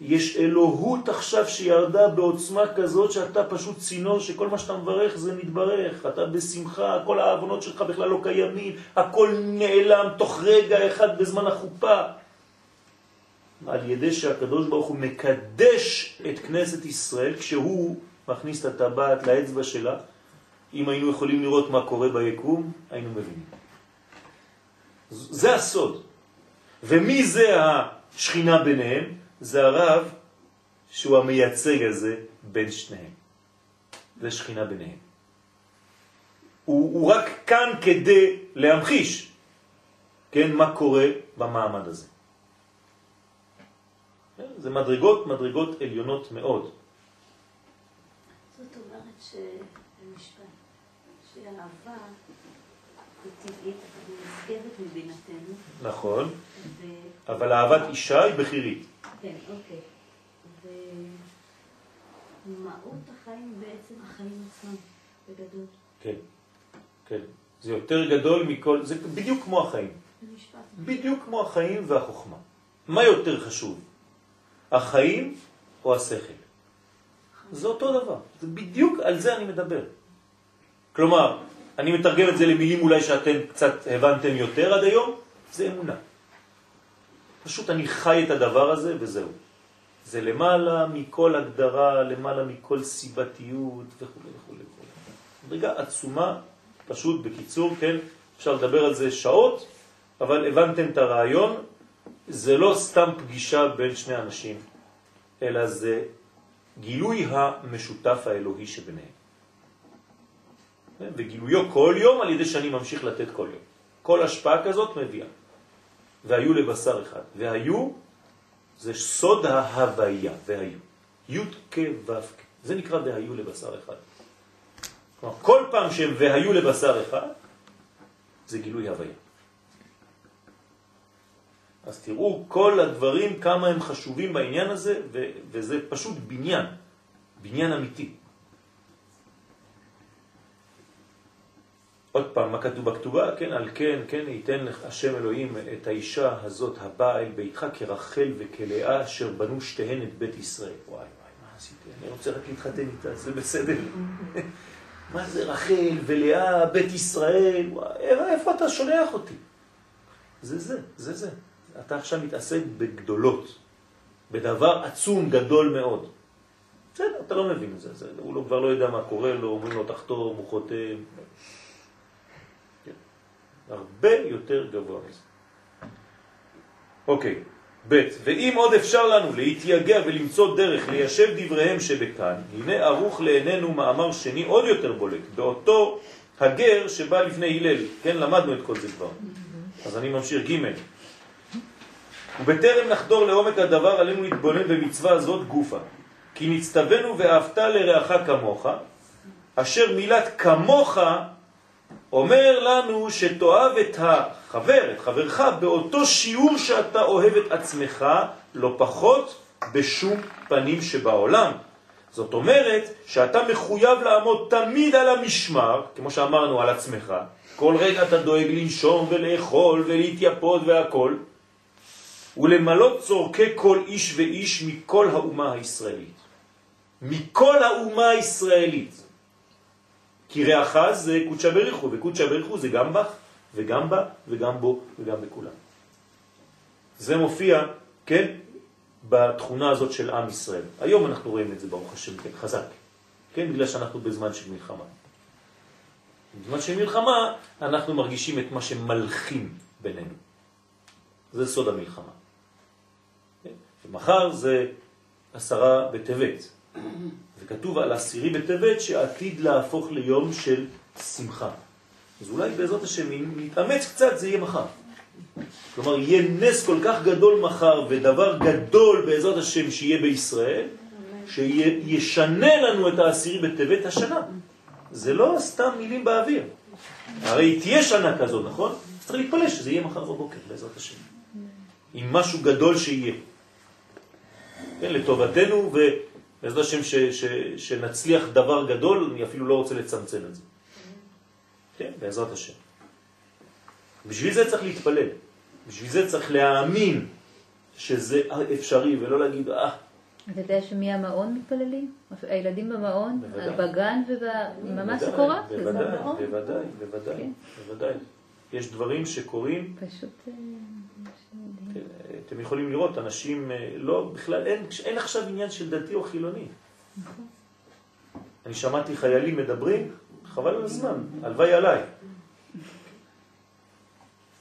יש אלוהות עכשיו שירדה בעוצמה כזאת שאתה פשוט צינור שכל מה שאתה מברך זה מתברך, אתה בשמחה, כל העוונות שלך בכלל לא קיימים, הכל נעלם תוך רגע אחד בזמן החופה. על ידי שהקדוש ברוך הוא מקדש את כנסת ישראל כשהוא מכניס את הטבעת לאצבע שלה, אם היינו יכולים לראות מה קורה ביקום, היינו מבינים. זה הסוד. ומי זה השכינה ביניהם? זה הרב שהוא המייצג הזה בין שניהם. זה שכינה ביניהם. הוא, הוא רק כאן כדי להמחיש, כן, מה קורה במעמד הזה. זה מדרגות, מדרגות עליונות מאוד. זאת אומרת שבמשפט, שהאהבה היא טבעית, אבל היא מבינתנו. נכון, ו... אבל אהבת אישה היא בחירית. כן, אוקיי. ומהות החיים בעצם החיים עצמם, בגדול. כן, כן. זה יותר גדול מכל, זה בדיוק כמו החיים. במשפט. בדיוק כמו החיים והחוכמה. מה יותר חשוב? החיים או השכל? זה אותו דבר. זה בדיוק על זה אני מדבר. כלומר, אני מתרגם את זה למילים אולי שאתם קצת הבנתם יותר עד היום, זה אמונה. פשוט אני חי את הדבר הזה וזהו. זה למעלה מכל הגדרה, למעלה מכל סיבתיות וכו' וכו'. מדרגה עצומה, פשוט בקיצור, כן, אפשר לדבר על זה שעות, אבל הבנתם את הרעיון, זה לא סתם פגישה בין שני אנשים, אלא זה גילוי המשותף האלוהי שביניהם. וגילויו כל יום על ידי שאני ממשיך לתת כל יום. כל השפעה כזאת מביאה. והיו לבשר אחד. והיו זה סוד ההוויה, והיו. י' כ' ו' כ'. זה נקרא והיו לבשר אחד. כלומר, כל פעם שהם והיו לבשר אחד, זה גילוי הוויה. אז תראו כל הדברים, כמה הם חשובים בעניין הזה, וזה פשוט בניין, בניין אמיתי. עוד פעם, מה כתוב בכתובה? כן, על כן, כן, ייתן לך השם אלוהים את האישה הזאת הבאה אל ביתך כרחל וכלאה אשר בנו שתיהן את בית ישראל. וואי וואי, מה עשיתי? אני רוצה רק להתחתן איתה, זה בסדר. מה זה רחל ולאה, בית ישראל? וואי, איפה אתה שולח אותי? זה זה, זה זה. אתה עכשיו מתעסק בגדולות, בדבר עצום גדול מאוד. בסדר, אתה לא מבין את זה, זה הוא לא, כבר לא יודע מה קורה לו, אומרים לו תחתום, הוא חותם. הרבה יותר גבוה מזה. אוקיי, ב' ואם עוד אפשר לנו להתייגע ולמצוא דרך ליישב דבריהם שבכאן, הנה ערוך לעינינו מאמר שני עוד יותר בולט, באותו הגר שבא לפני הלל, כן, למדנו את כל זה כבר. אז אני ממשיך ג' ובטרם נחדור לעומק הדבר עלינו להתבונן במצווה זאת גופה, כי נצטווינו ואהבת לרעך כמוך, אשר מילת כמוך אומר לנו שתאהב את החבר, את חברך, באותו שיעור שאתה אוהב את עצמך, לא פחות בשום פנים שבעולם. זאת אומרת שאתה מחויב לעמוד תמיד על המשמר, כמו שאמרנו על עצמך, כל רגע אתה דואג לנשום ולאכול ולהתייפות והכל, ולמלות צורכי כל איש ואיש מכל האומה הישראלית. מכל האומה הישראלית. כי רעך זה קודשא בריחו, וקודשא בריחו זה גם בך, וגם בה, וגם בו, וגם בכולם. זה מופיע, כן, בתכונה הזאת של עם ישראל. היום אנחנו רואים את זה, ברוך השם, כן, חזק. כן, בגלל שאנחנו בזמן של מלחמה. בזמן של מלחמה אנחנו מרגישים את מה שמלכים בינינו. זה סוד המלחמה. ומחר זה עשרה בטבת. וכתוב על עשירי בטבת שעתיד להפוך ליום של שמחה. אז אולי בעזרת השם, אם נתאמץ קצת, זה יהיה מחר. כלומר, יהיה נס כל כך גדול מחר ודבר גדול בעזרת השם שיהיה בישראל, שישנה לנו את העשירי בטבת השנה. זה לא סתם מילים באוויר. הרי תהיה שנה כזאת, נכון? צריך להתפלל שזה יהיה מחר בבוקר, בעזרת השם. עם משהו גדול שיהיה. כן, לטובתנו ובעזרת השם ש, ש, שנצליח דבר גדול, אני אפילו לא רוצה לצמצם את זה. כן, בעזרת השם. בשביל זה צריך להתפלל. בשביל זה צריך להאמין שזה אפשרי ולא להגיד, אה, אתה יודע שמי המעון מתפללים? הילדים במעון. בגן וממש בוודאי, קורה. בוודאי, בוודאי, בוודאי, כן. בוודאי. יש דברים שקורים, פשוט... אתם יכולים לראות, אנשים, אה, לא, בכלל, אין, אין עכשיו עניין של דתי או חילוני. אני שמעתי חיילים מדברים, חבל על הזמן, הלוואי עליי.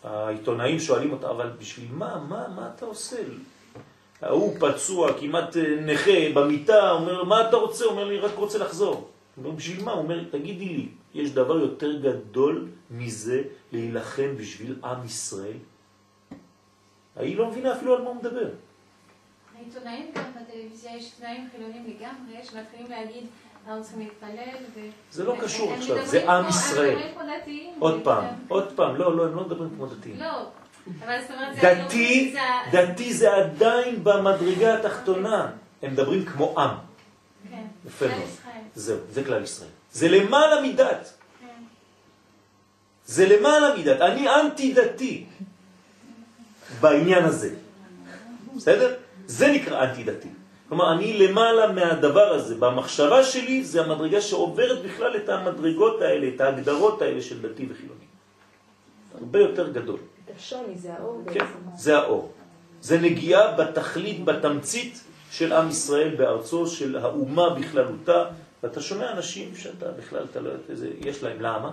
העיתונאים שואלים אותה, אבל בשביל מה, מה, מה אתה עושה? ההוא פצוע, כמעט אה, נכה, במיטה, אומר, מה אתה רוצה? אומר לי, רק רוצה לחזור. אומר, בשביל מה? הוא אומר, תגידי לי, יש דבר יותר גדול מזה להילחם בשביל עם ישראל? היא לא מבינה אפילו על מה הוא מדבר. העיתונאים גם בטלוויזיה יש עיתונאים חילונים לגמרי, שמתחילים להגיד אנחנו צריכים להתפלל. ו- זה לא קשור עכשיו, זה עם ישראל. עוד פעם, עוד פעם, לא, לא, הם לא מדברים כמו דתיים. לא, זה דתי, דתי זה עדיין במדרגה התחתונה. הם מדברים כמו עם. כן, יפה מאוד. זהו, זה כלל ישראל. זה למעלה מדת. כן. זה למעלה מדת. אני אנטי דתי בעניין הזה. בסדר? זה נקרא אנטי דתי. כלומר, אני למעלה מהדבר הזה. במחשבה שלי זה המדרגה שעוברת בכלל את המדרגות האלה, את ההגדרות האלה של דתי וחילוני. הרבה יותר גדול. השוני זה האור כן. זה האור. זה נגיעה בתכלית, בתמצית של עם ישראל בארצו, של האומה בכללותה. ואתה שומע אנשים שאתה בכלל, אתה לא יודע איזה, יש להם. למה?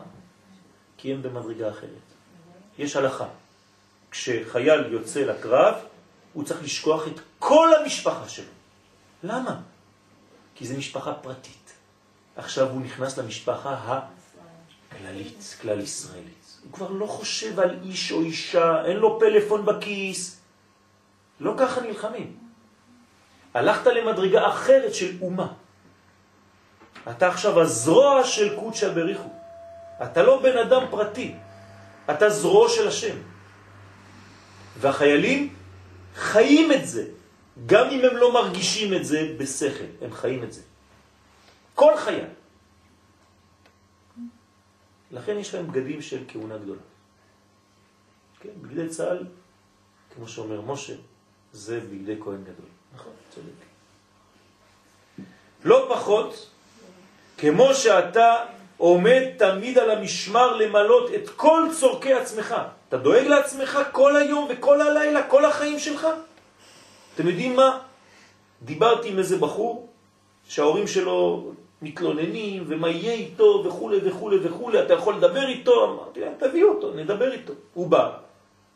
כי הם במדרגה אחרת. יש הלכה. כשחייל יוצא לקרב, הוא צריך לשכוח את כל המשפחה שלו. למה? כי זה משפחה פרטית. עכשיו הוא נכנס למשפחה הכללית, כלל ישראלית. הוא כבר לא חושב על איש או אישה, אין לו פלאפון בכיס. לא ככה נלחמים. הלכת למדרגה אחרת של אומה. אתה עכשיו הזרוע של קודשא בריחו. אתה לא בן אדם פרטי, אתה זרוע של השם. והחיילים חיים את זה, גם אם הם לא מרגישים את זה בשכל, הם חיים את זה. כל חייל. לכן יש להם בגדים של כהונה גדולה. כן, בגדי צה"ל, כמו שאומר משה, זה בגדי כהן גדול. נכון, צודק. לא פחות, כמו שאתה עומד תמיד על המשמר למלות את כל צורכי עצמך. אתה דואג לעצמך כל היום וכל הלילה, כל החיים שלך? אתם יודעים מה? דיברתי עם איזה בחור שההורים שלו מתלוננים ומה יהיה איתו וכו' וכו' וכו', אתה יכול לדבר איתו? אמרתי להם, תביאו אותו, נדבר איתו. הוא בא.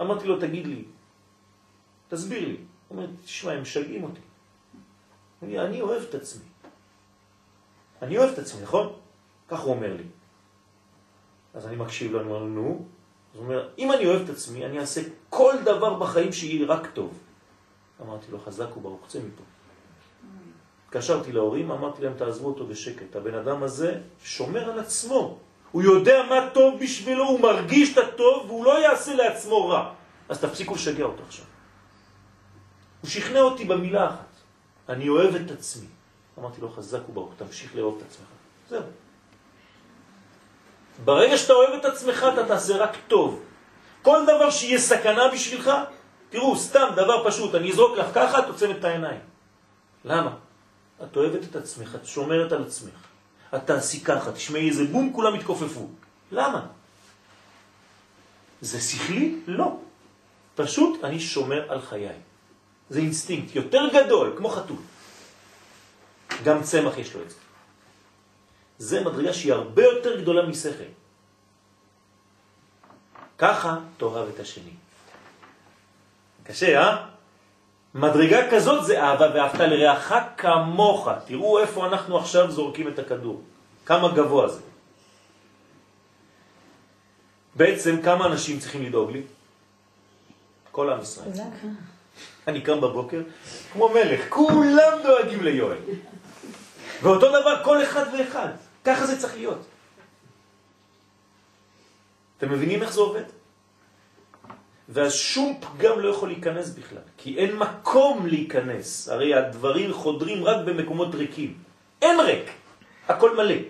אמרתי לו, תגיד לי, תסביר לי. הוא אומר, תשמע, הם משגעים אותי. אני אוהב את עצמי. אני אוהב את עצמי, נכון? כך הוא אומר לי. אז אני מקשיב לו, אני אומר נו. אז הוא אומר, אם אני אוהב את עצמי, אני אעשה כל דבר בחיים שיהיה רק טוב. אמרתי לו, חזק וברוך, צא מפה. התקשרתי להורים, אמרתי להם, תעזבו אותו בשקט. הבן אדם הזה שומר על עצמו. הוא יודע מה טוב בשבילו, הוא מרגיש את הטוב, והוא לא יעשה לעצמו רע. אז תפסיקו לשגע אותו עכשיו. הוא שכנע אותי במילה אחת, אני אוהב את עצמי. אמרתי לו, חזק וברוך, תמשיך לאהוב את עצמך. זהו. ברגע שאתה אוהב את עצמך, אתה תעשה רק טוב. כל דבר שיהיה סכנה בשבילך, תראו, סתם דבר פשוט, אני אזרוק לך ככה, את עוצמת את העיניים. למה? את אוהבת את עצמך, את שומרת על עצמך. את תעשי ככה, תשמעי איזה בום, כולם התכופפו. למה? זה שכלי? לא. פשוט אני שומר על חיי. זה אינסטינקט יותר גדול, כמו חתול. גם צמח יש לו את זה. זה מדרגה שהיא הרבה יותר גדולה משכל. ככה תאהב את השני. קשה, אה? מדרגה כזאת זה אהבה ואהבת לרעך כמוך. תראו איפה אנחנו עכשיו זורקים את הכדור. כמה גבוה זה. בעצם כמה אנשים צריכים לדאוג לי? כל עם ישראל. אני קם בבוקר כמו מלך, כולם דואגים ליואל. ואותו דבר כל אחד ואחד. ככה זה צריך להיות. אתם מבינים איך זה עובד? ואז שום פגם לא יכול להיכנס בכלל, כי אין מקום להיכנס. הרי הדברים חודרים רק במקומות ריקים. אין ריק, הכל מלא.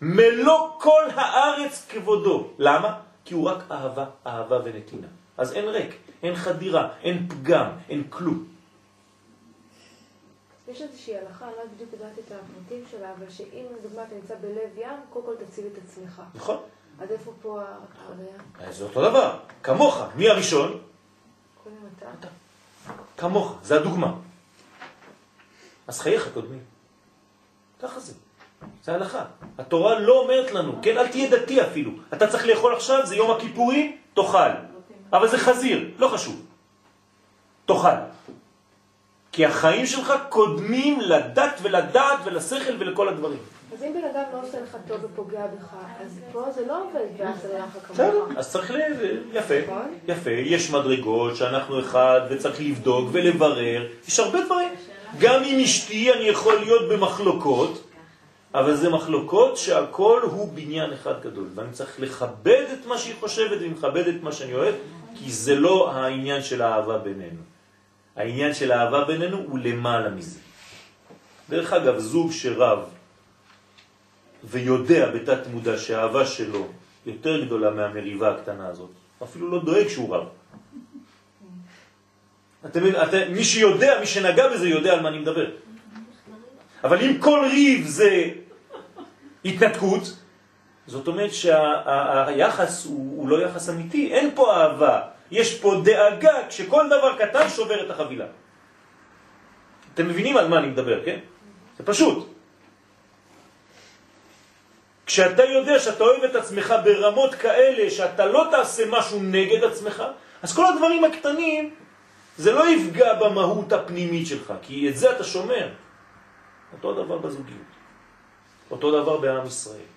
מלוא כל הארץ כבודו. למה? כי הוא רק אהבה, אהבה ונתינה. אז אין ריק, אין חדירה, אין פגם, אין כלום. יש איזושהי הלכה, אני לא בדיוק יודעת את הפרטים שלה, אבל שאם לדוגמה אתה נמצא בלב ים, קודם כל תציל את עצמך. נכון. אז איפה פה הראייה? אז זה אותו דבר, כמוך. מי הראשון? קודם אתה? כמוך, זה הדוגמה. אז חייך קודמים. ככה זה. זה הלכה. התורה לא אומרת לנו, כן? אל תהיה דתי אפילו. אתה צריך לאכול עכשיו, זה יום הכיפורים, תאכל. אבל זה חזיר, לא חשוב. תאכל. כי החיים שלך קודמים לדת ולדעת ולשכל ולכל הדברים. אז אם בן אדם לא עושה לך טוב ופוגע בך, אז פה זה לא עובד בסדר. אז צריך ל... יפה, נכון. יפה. יש מדרגות שאנחנו אחד וצריך לבדוק ולברר. יש הרבה דברים. גם עם אשתי אני יכול להיות במחלוקות, אבל זה מחלוקות שהכל הוא בניין אחד גדול. ואני צריך לכבד את מה שהיא חושבת ומכבד את מה שאני אוהב, כי זה לא העניין של האהבה בינינו. העניין של האהבה בינינו הוא למעלה מזה. דרך אגב, זוג שרב ויודע בתת מודע שהאהבה שלו יותר גדולה מהמריבה הקטנה הזאת, אפילו לא דואג שהוא רב. אתם, אתם, מי שיודע, מי שנגע בזה יודע על מה אני מדבר. אבל אם כל ריב זה התנתקות, זאת אומרת שהיחס הוא, הוא לא יחס אמיתי, אין פה אהבה, יש פה דאגה כשכל דבר קטן שובר את החבילה. אתם מבינים על מה אני מדבר, כן? זה פשוט. כשאתה יודע שאתה אוהב את עצמך ברמות כאלה שאתה לא תעשה משהו נגד עצמך, אז כל הדברים הקטנים, זה לא יפגע במהות הפנימית שלך, כי את זה אתה שומר. אותו דבר בזוגיות. אותו דבר בעם ישראל.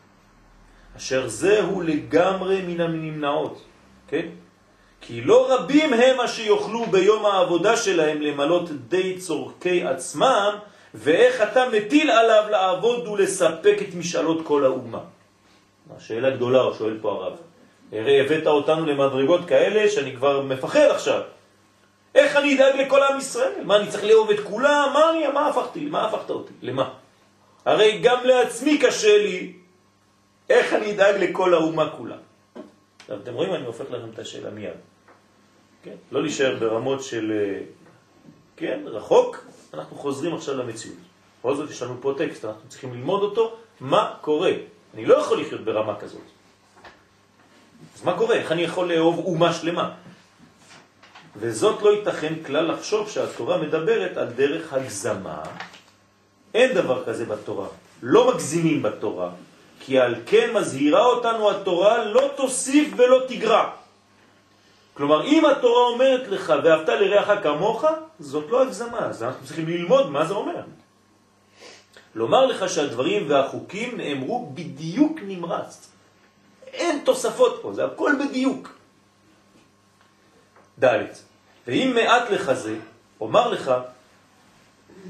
אשר זהו לגמרי מן הנמנעות, כן? כי לא רבים הם אשר יוכלו ביום העבודה שלהם למלות די צורכי עצמם, ואיך אתה מטיל עליו לעבוד ולספק את משאלות כל האומה. השאלה גדולה, הוא שואל פה הרב. הרי הבאת אותנו למדרגות כאלה שאני כבר מפחד עכשיו. איך אני אדאג לכל עם ישראל? מה, אני צריך לאהוב את כולם? מה, אני, מה הפכתי? מה הפכת אותי? למה? הרי גם לעצמי קשה לי, איך אני אדאג לכל האומה כולה? עכשיו, אתם רואים, אני הופך לכם את השאלה מיד. כן? לא להישאר ברמות של, אה, כן, רחוק, אנחנו חוזרים עכשיו למציאות. בכל זאת יש לנו פה טקסט, אנחנו צריכים ללמוד אותו, מה קורה. אני לא יכול לחיות ברמה כזאת. אז מה קורה? איך אני יכול לאהוב אומה שלמה? וזאת לא ייתכן כלל לחשוב שהתורה מדברת על דרך הגזמה. אין דבר כזה בתורה. לא מגזימים בתורה, כי על כן מזהירה אותנו התורה לא תוסיף ולא תגרע. כלומר, אם התורה אומרת לך, ואהבת לרעך כמוך, זאת לא הגזמה, אז אנחנו צריכים ללמוד מה זה אומר. לומר לך שהדברים והחוקים נאמרו בדיוק נמרץ. אין תוספות פה, זה הכל בדיוק. ד' ואם מעט לך זה, אומר לך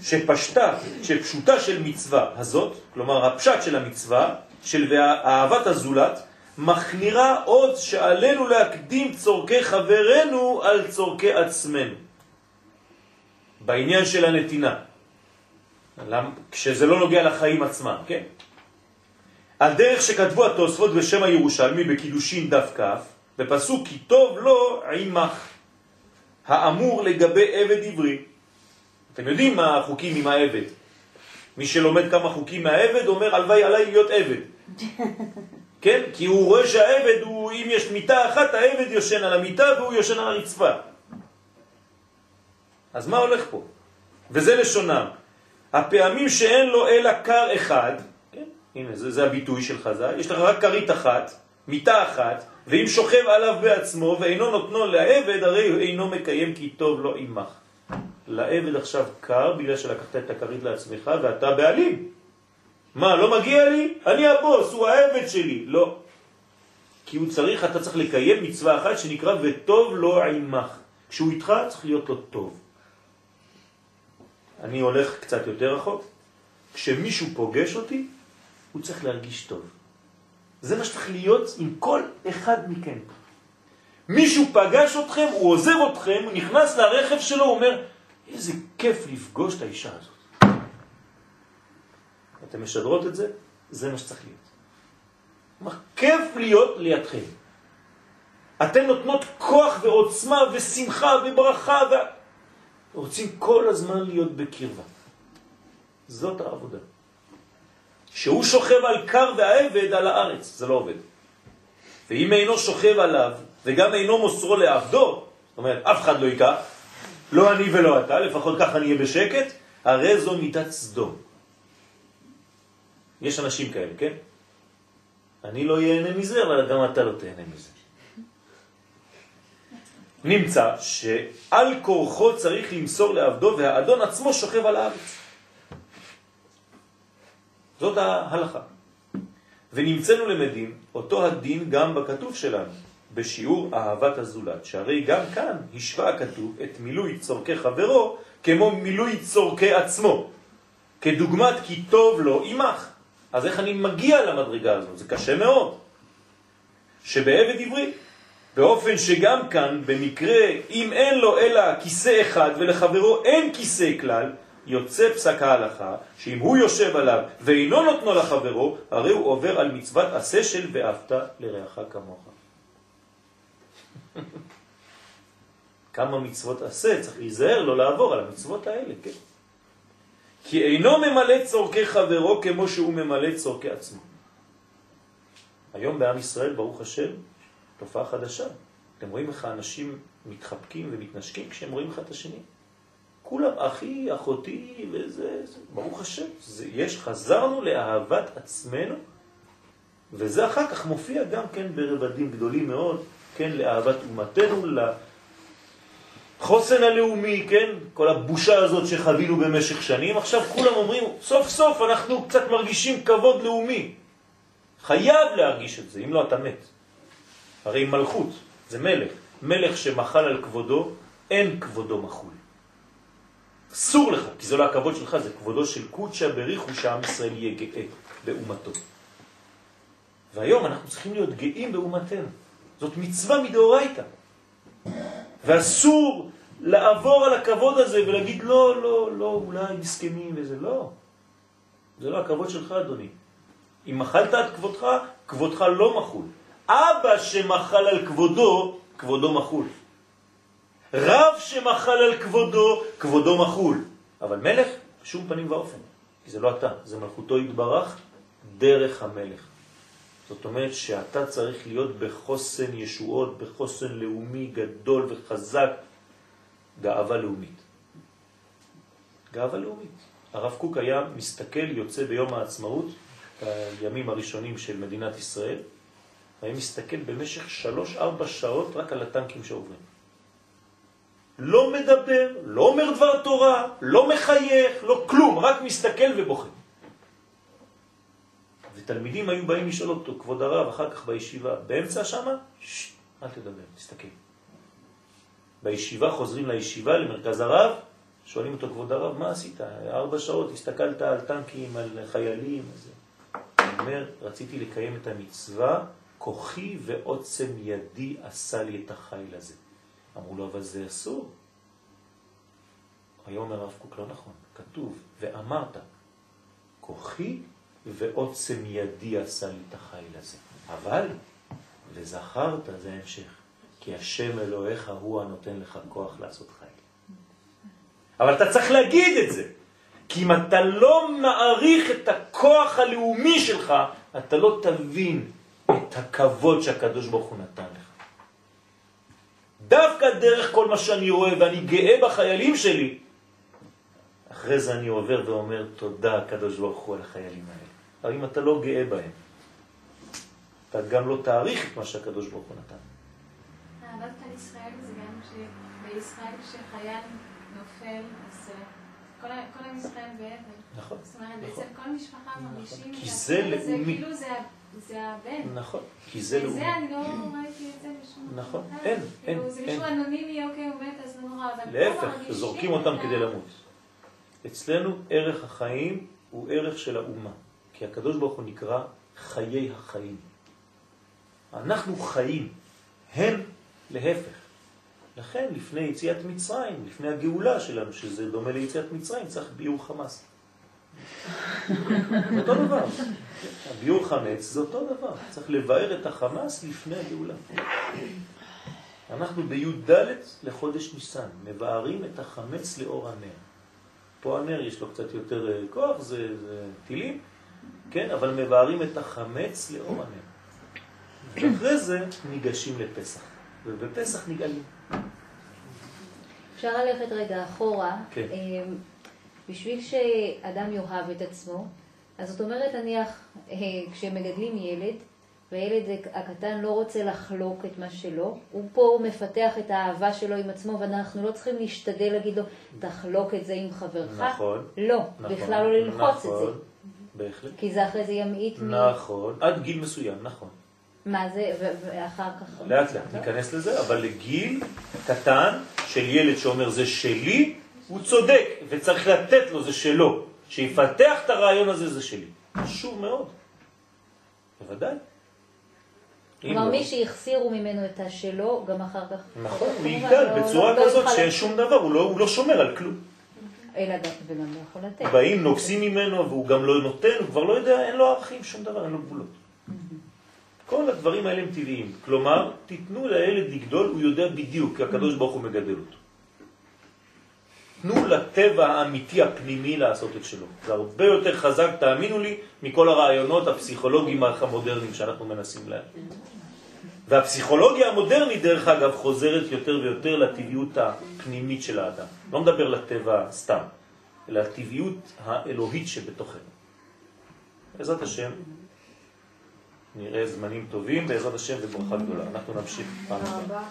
שפשטה, שפשוטה של מצווה הזאת, כלומר הפשט של המצווה, של אהבת הזולת מחמירה עוד שעלינו להקדים צורכי חברנו על צורכי עצמנו. בעניין של הנתינה. כשזה לא נוגע לחיים עצמם, כן? הדרך שכתבו התוספות בשם הירושלמי בקידושין דף כף, בפסוק כי טוב לו עמך, האמור לגבי עבד עברי. אתם יודעים מה החוקים עם העבד. מי שלומד כמה חוקים מהעבד אומר הלוואי עליי להיות עבד. כן? כי הוא רואה שהעבד הוא, אם יש מיטה אחת, העבד יושן על המיטה והוא יושן על הרצפה. אז מה הולך פה? וזה לשונם. הפעמים שאין לו אלא קר אחד, כן? הנה זה, זה הביטוי של חז"ל, יש לך רק קרית אחת, מיטה אחת, ואם שוכב עליו בעצמו ואינו נותנו לעבד, הרי אינו מקיים כי טוב לו עמך. לעבד עכשיו קר בגלל שלקחת את הכרית לעצמך ואתה בעלים. מה, לא מגיע לי? אני הבוס, הוא העבד שלי. לא. כי הוא צריך, אתה צריך לקיים מצווה אחת שנקרא וטוב לו עמך. כשהוא איתך צריך להיות לו טוב. אני הולך קצת יותר רחוק. כשמישהו פוגש אותי, הוא צריך להרגיש טוב. זה מה שצריך להיות עם כל אחד מכם. מישהו פגש אתכם, הוא עוזב אתכם, הוא נכנס לרכב שלו, הוא אומר, איזה כיף לפגוש את האישה הזאת. אתם משדרות את זה? זה מה שצריך להיות. מה כיף להיות לידכם. אתן נותנות כוח ועוצמה ושמחה וברכה ו... רוצים כל הזמן להיות בקרבה. זאת העבודה. שהוא שוכב על קר והעבד על הארץ, זה לא עובד. ואם אינו שוכב עליו וגם אינו מוסרו לעבדו, זאת אומרת, אף אחד לא ייקח, לא אני ולא אתה, לפחות ככה נהיה בשקט, הרי זו מיטת סדום. יש אנשים כאלה, כן? אני לא ייהנה מזה, אבל גם אתה לא תהנה מזה. נמצא שעל כורחו צריך למסור לעבדו והאדון עצמו שוכב על הארץ. זאת ההלכה. ונמצאנו למדים אותו הדין גם בכתוב שלנו, בשיעור אהבת הזולת, שהרי גם כאן השווה הכתוב את מילוי צורכי חברו כמו מילוי צורכי עצמו, כדוגמת כי טוב לו עמך. אז איך אני מגיע למדרגה הזאת? זה קשה מאוד. שבעבד עברי, באופן שגם כאן, במקרה, אם אין לו אלא כיסא אחד ולחברו אין כיסא כלל, יוצא פסק ההלכה, שאם הוא יושב עליו ואינו נותנו לחברו, הרי הוא עובר על מצוות עשה של ואהבת לרעך כמוך. כמה מצוות עשה, צריך להיזהר לא לעבור על המצוות האלה, כן? כי אינו ממלא צורכי חברו כמו שהוא ממלא צורכי עצמו. היום בעם ישראל, ברוך השם, תופעה חדשה. אתם רואים איך האנשים מתחבקים ומתנשקים כשהם רואים אחד את השני? כולם אחי, אחותי, וזה, זה, ברוך השם, זה, יש, חזרנו לאהבת עצמנו, וזה אחר כך מופיע גם כן ברבדים גדולים מאוד, כן, לאהבת אומתנו, לחוסן הלאומי, כן, כל הבושה הזאת שחווינו במשך שנים, עכשיו כולם אומרים, סוף סוף אנחנו קצת מרגישים כבוד לאומי. חייב להרגיש את זה, אם לא אתה מת. הרי מלכות זה מלך, מלך שמחל על כבודו, אין כבודו מחול. אסור לך, כי זה לא הכבוד שלך, זה כבודו של קודשא בריחו שעם ישראל יהיה גאה באומתו. והיום אנחנו צריכים להיות גאים באומתנו. זאת מצווה מדאורייתא. ואסור לעבור על הכבוד הזה ולהגיד לא, לא, לא, אולי מסכמים וזה לא. זה לא הכבוד שלך, אדוני. אם מחלת על כבודך, כבודך לא מחול. אבא שמחל על כבודו, כבודו מחול. רב שמחל על כבודו, כבודו מחול. אבל מלך, שום פנים ואופן. כי זה לא אתה, זה מלכותו יתברך דרך המלך. זאת אומרת שאתה צריך להיות בחוסן ישועות, בחוסן לאומי גדול וחזק, גאווה לאומית. גאווה לאומית. הרב קוק היה מסתכל, יוצא ביום העצמאות, הימים הראשונים של מדינת ישראל, והיה מסתכל במשך שלוש-ארבע שעות רק על הטנקים שעוברים. לא מדבר, לא אומר דבר תורה, לא מחייך, לא כלום, רק מסתכל ובוכה. ותלמידים היו באים לשאול אותו, כבוד הרב, אחר כך בישיבה, באמצע שמה, ששש, אל תדבר, תסתכל. בישיבה חוזרים לישיבה, למרכז הרב, שואלים אותו, כבוד הרב, מה עשית? ארבע שעות, הסתכלת על טנקים, על חיילים, וזה. אומר, רציתי לקיים את המצווה, כוחי ועוצם ידי עשה לי את החיל הזה. אמרו לו, אבל זה אסור. היום אומר הרב קוק, לא נכון, כתוב, ואמרת, כוחי ועוצם ידי עשה לי את החיל הזה. אבל, וזכרת, זה המשך, כי השם אלוהיך הוא הנותן לך כוח לעשות חיל. אבל אתה צריך להגיד את זה, כי אם אתה לא מעריך את הכוח הלאומי שלך, אתה לא תבין את הכבוד שהקדוש ברוך הוא נתן לך. דווקא דרך כל מה שאני רואה ואני גאה בחיילים שלי, אחרי זה אני עובר ואומר תודה הקדוש ברוך הוא על החיילים האלה. אבל אם אתה לא גאה בהם, אתה גם לא תעריך את מה שהקדוש ברוך הוא נתן. אהבת על ישראל זה גם שבישראל כשחייל נופל, אז אה, כל עם ישראל באבל. נכון. זאת אומרת, נכון. בעצם כל משפחה מרגישים כי זה לאומי. כאילו זה הבן. נכון, כי זה לאומי. וזה אני לא ראיתי את זה בשום נכון. אין, כאילו, אין, זה. מישהו אנונימי, אוקיי, הוא מת, אז לא נורא, אבל להפך, זורקים אותם כדי למות. אצלנו ערך החיים הוא ערך של האומה, כי הקדוש ברוך הוא נקרא חיי החיים. אנחנו חיים, הם להפך. לכן לפני יציאת מצרים, לפני הגאולה שלנו, שזה דומה ליציאת מצרים, צריך ביור חמאס. זה אותו דבר. הביור חמץ זה אותו דבר. צריך לבאר את החמאס לפני הגאולה. אנחנו בי"ד לחודש ניסן, מבארים את החמץ לאור הנר. פה הנר יש לו קצת יותר אה, כוח, זה, זה טילים, כן? אבל מבארים את החמץ לאור הנר. ואחרי זה ניגשים לפסח, ובפסח נגאלים. אפשר ללכת רגע אחורה. כן. אמ, בשביל שאדם יאהב את עצמו, אז זאת אומרת, נניח, אה, כשמגדלים ילד, והילד הקטן לא רוצה לחלוק את מה שלו, הוא פה מפתח את האהבה שלו עם עצמו, ואנחנו לא צריכים להשתדל להגיד לו, תחלוק את זה עם חברך. נכון. לא, נכון, בכלל לא ללחוץ את זה. בהחלט. כי זה אחרי זה ימעיט מ... נכון, עד גיל מסוים, נכון. מה זה, ואחר כך... לאט לאט ניכנס לזה, אבל לגיל קטן של ילד שאומר זה שלי, הוא צודק, וצריך לתת לו זה שלו. שיפתח את הרעיון הזה זה שלי. חשוב מאוד. בוודאי. כלומר, לא- מי שהחסירו ממנו את השלו, גם אחר כך... נכון, הוא כמובן, יגדל לא- בצורה לא- לא כזאת שאין. שום דבר, הוא לא, הוא לא שומר על כלום. לא לתת. באים, נוגסים ממנו, והוא גם לא נותן, הוא כבר לא יודע, אין לו ערכים, שום דבר, אין לו גבולות. כל הדברים האלה הם טבעיים. כלומר, תיתנו לילד לגדול, הוא יודע בדיוק, כי הקדוש ברוך הוא מגדל אותו. תנו לטבע האמיתי הפנימי לעשות את שלו. זה הרבה יותר חזק, תאמינו לי, מכל הרעיונות הפסיכולוגיים המודרניים שאנחנו מנסים להם. והפסיכולוגיה המודרנית, דרך אגב, חוזרת יותר ויותר לטבעיות הפנימית של האדם. לא מדבר לטבע סתם, אלא לטבעיות האלוהית שבתוכנו. בעזרת השם, נראה זמנים טובים, בעזרת השם וברכה גדולה. אנחנו נמשיך פעם הבאה.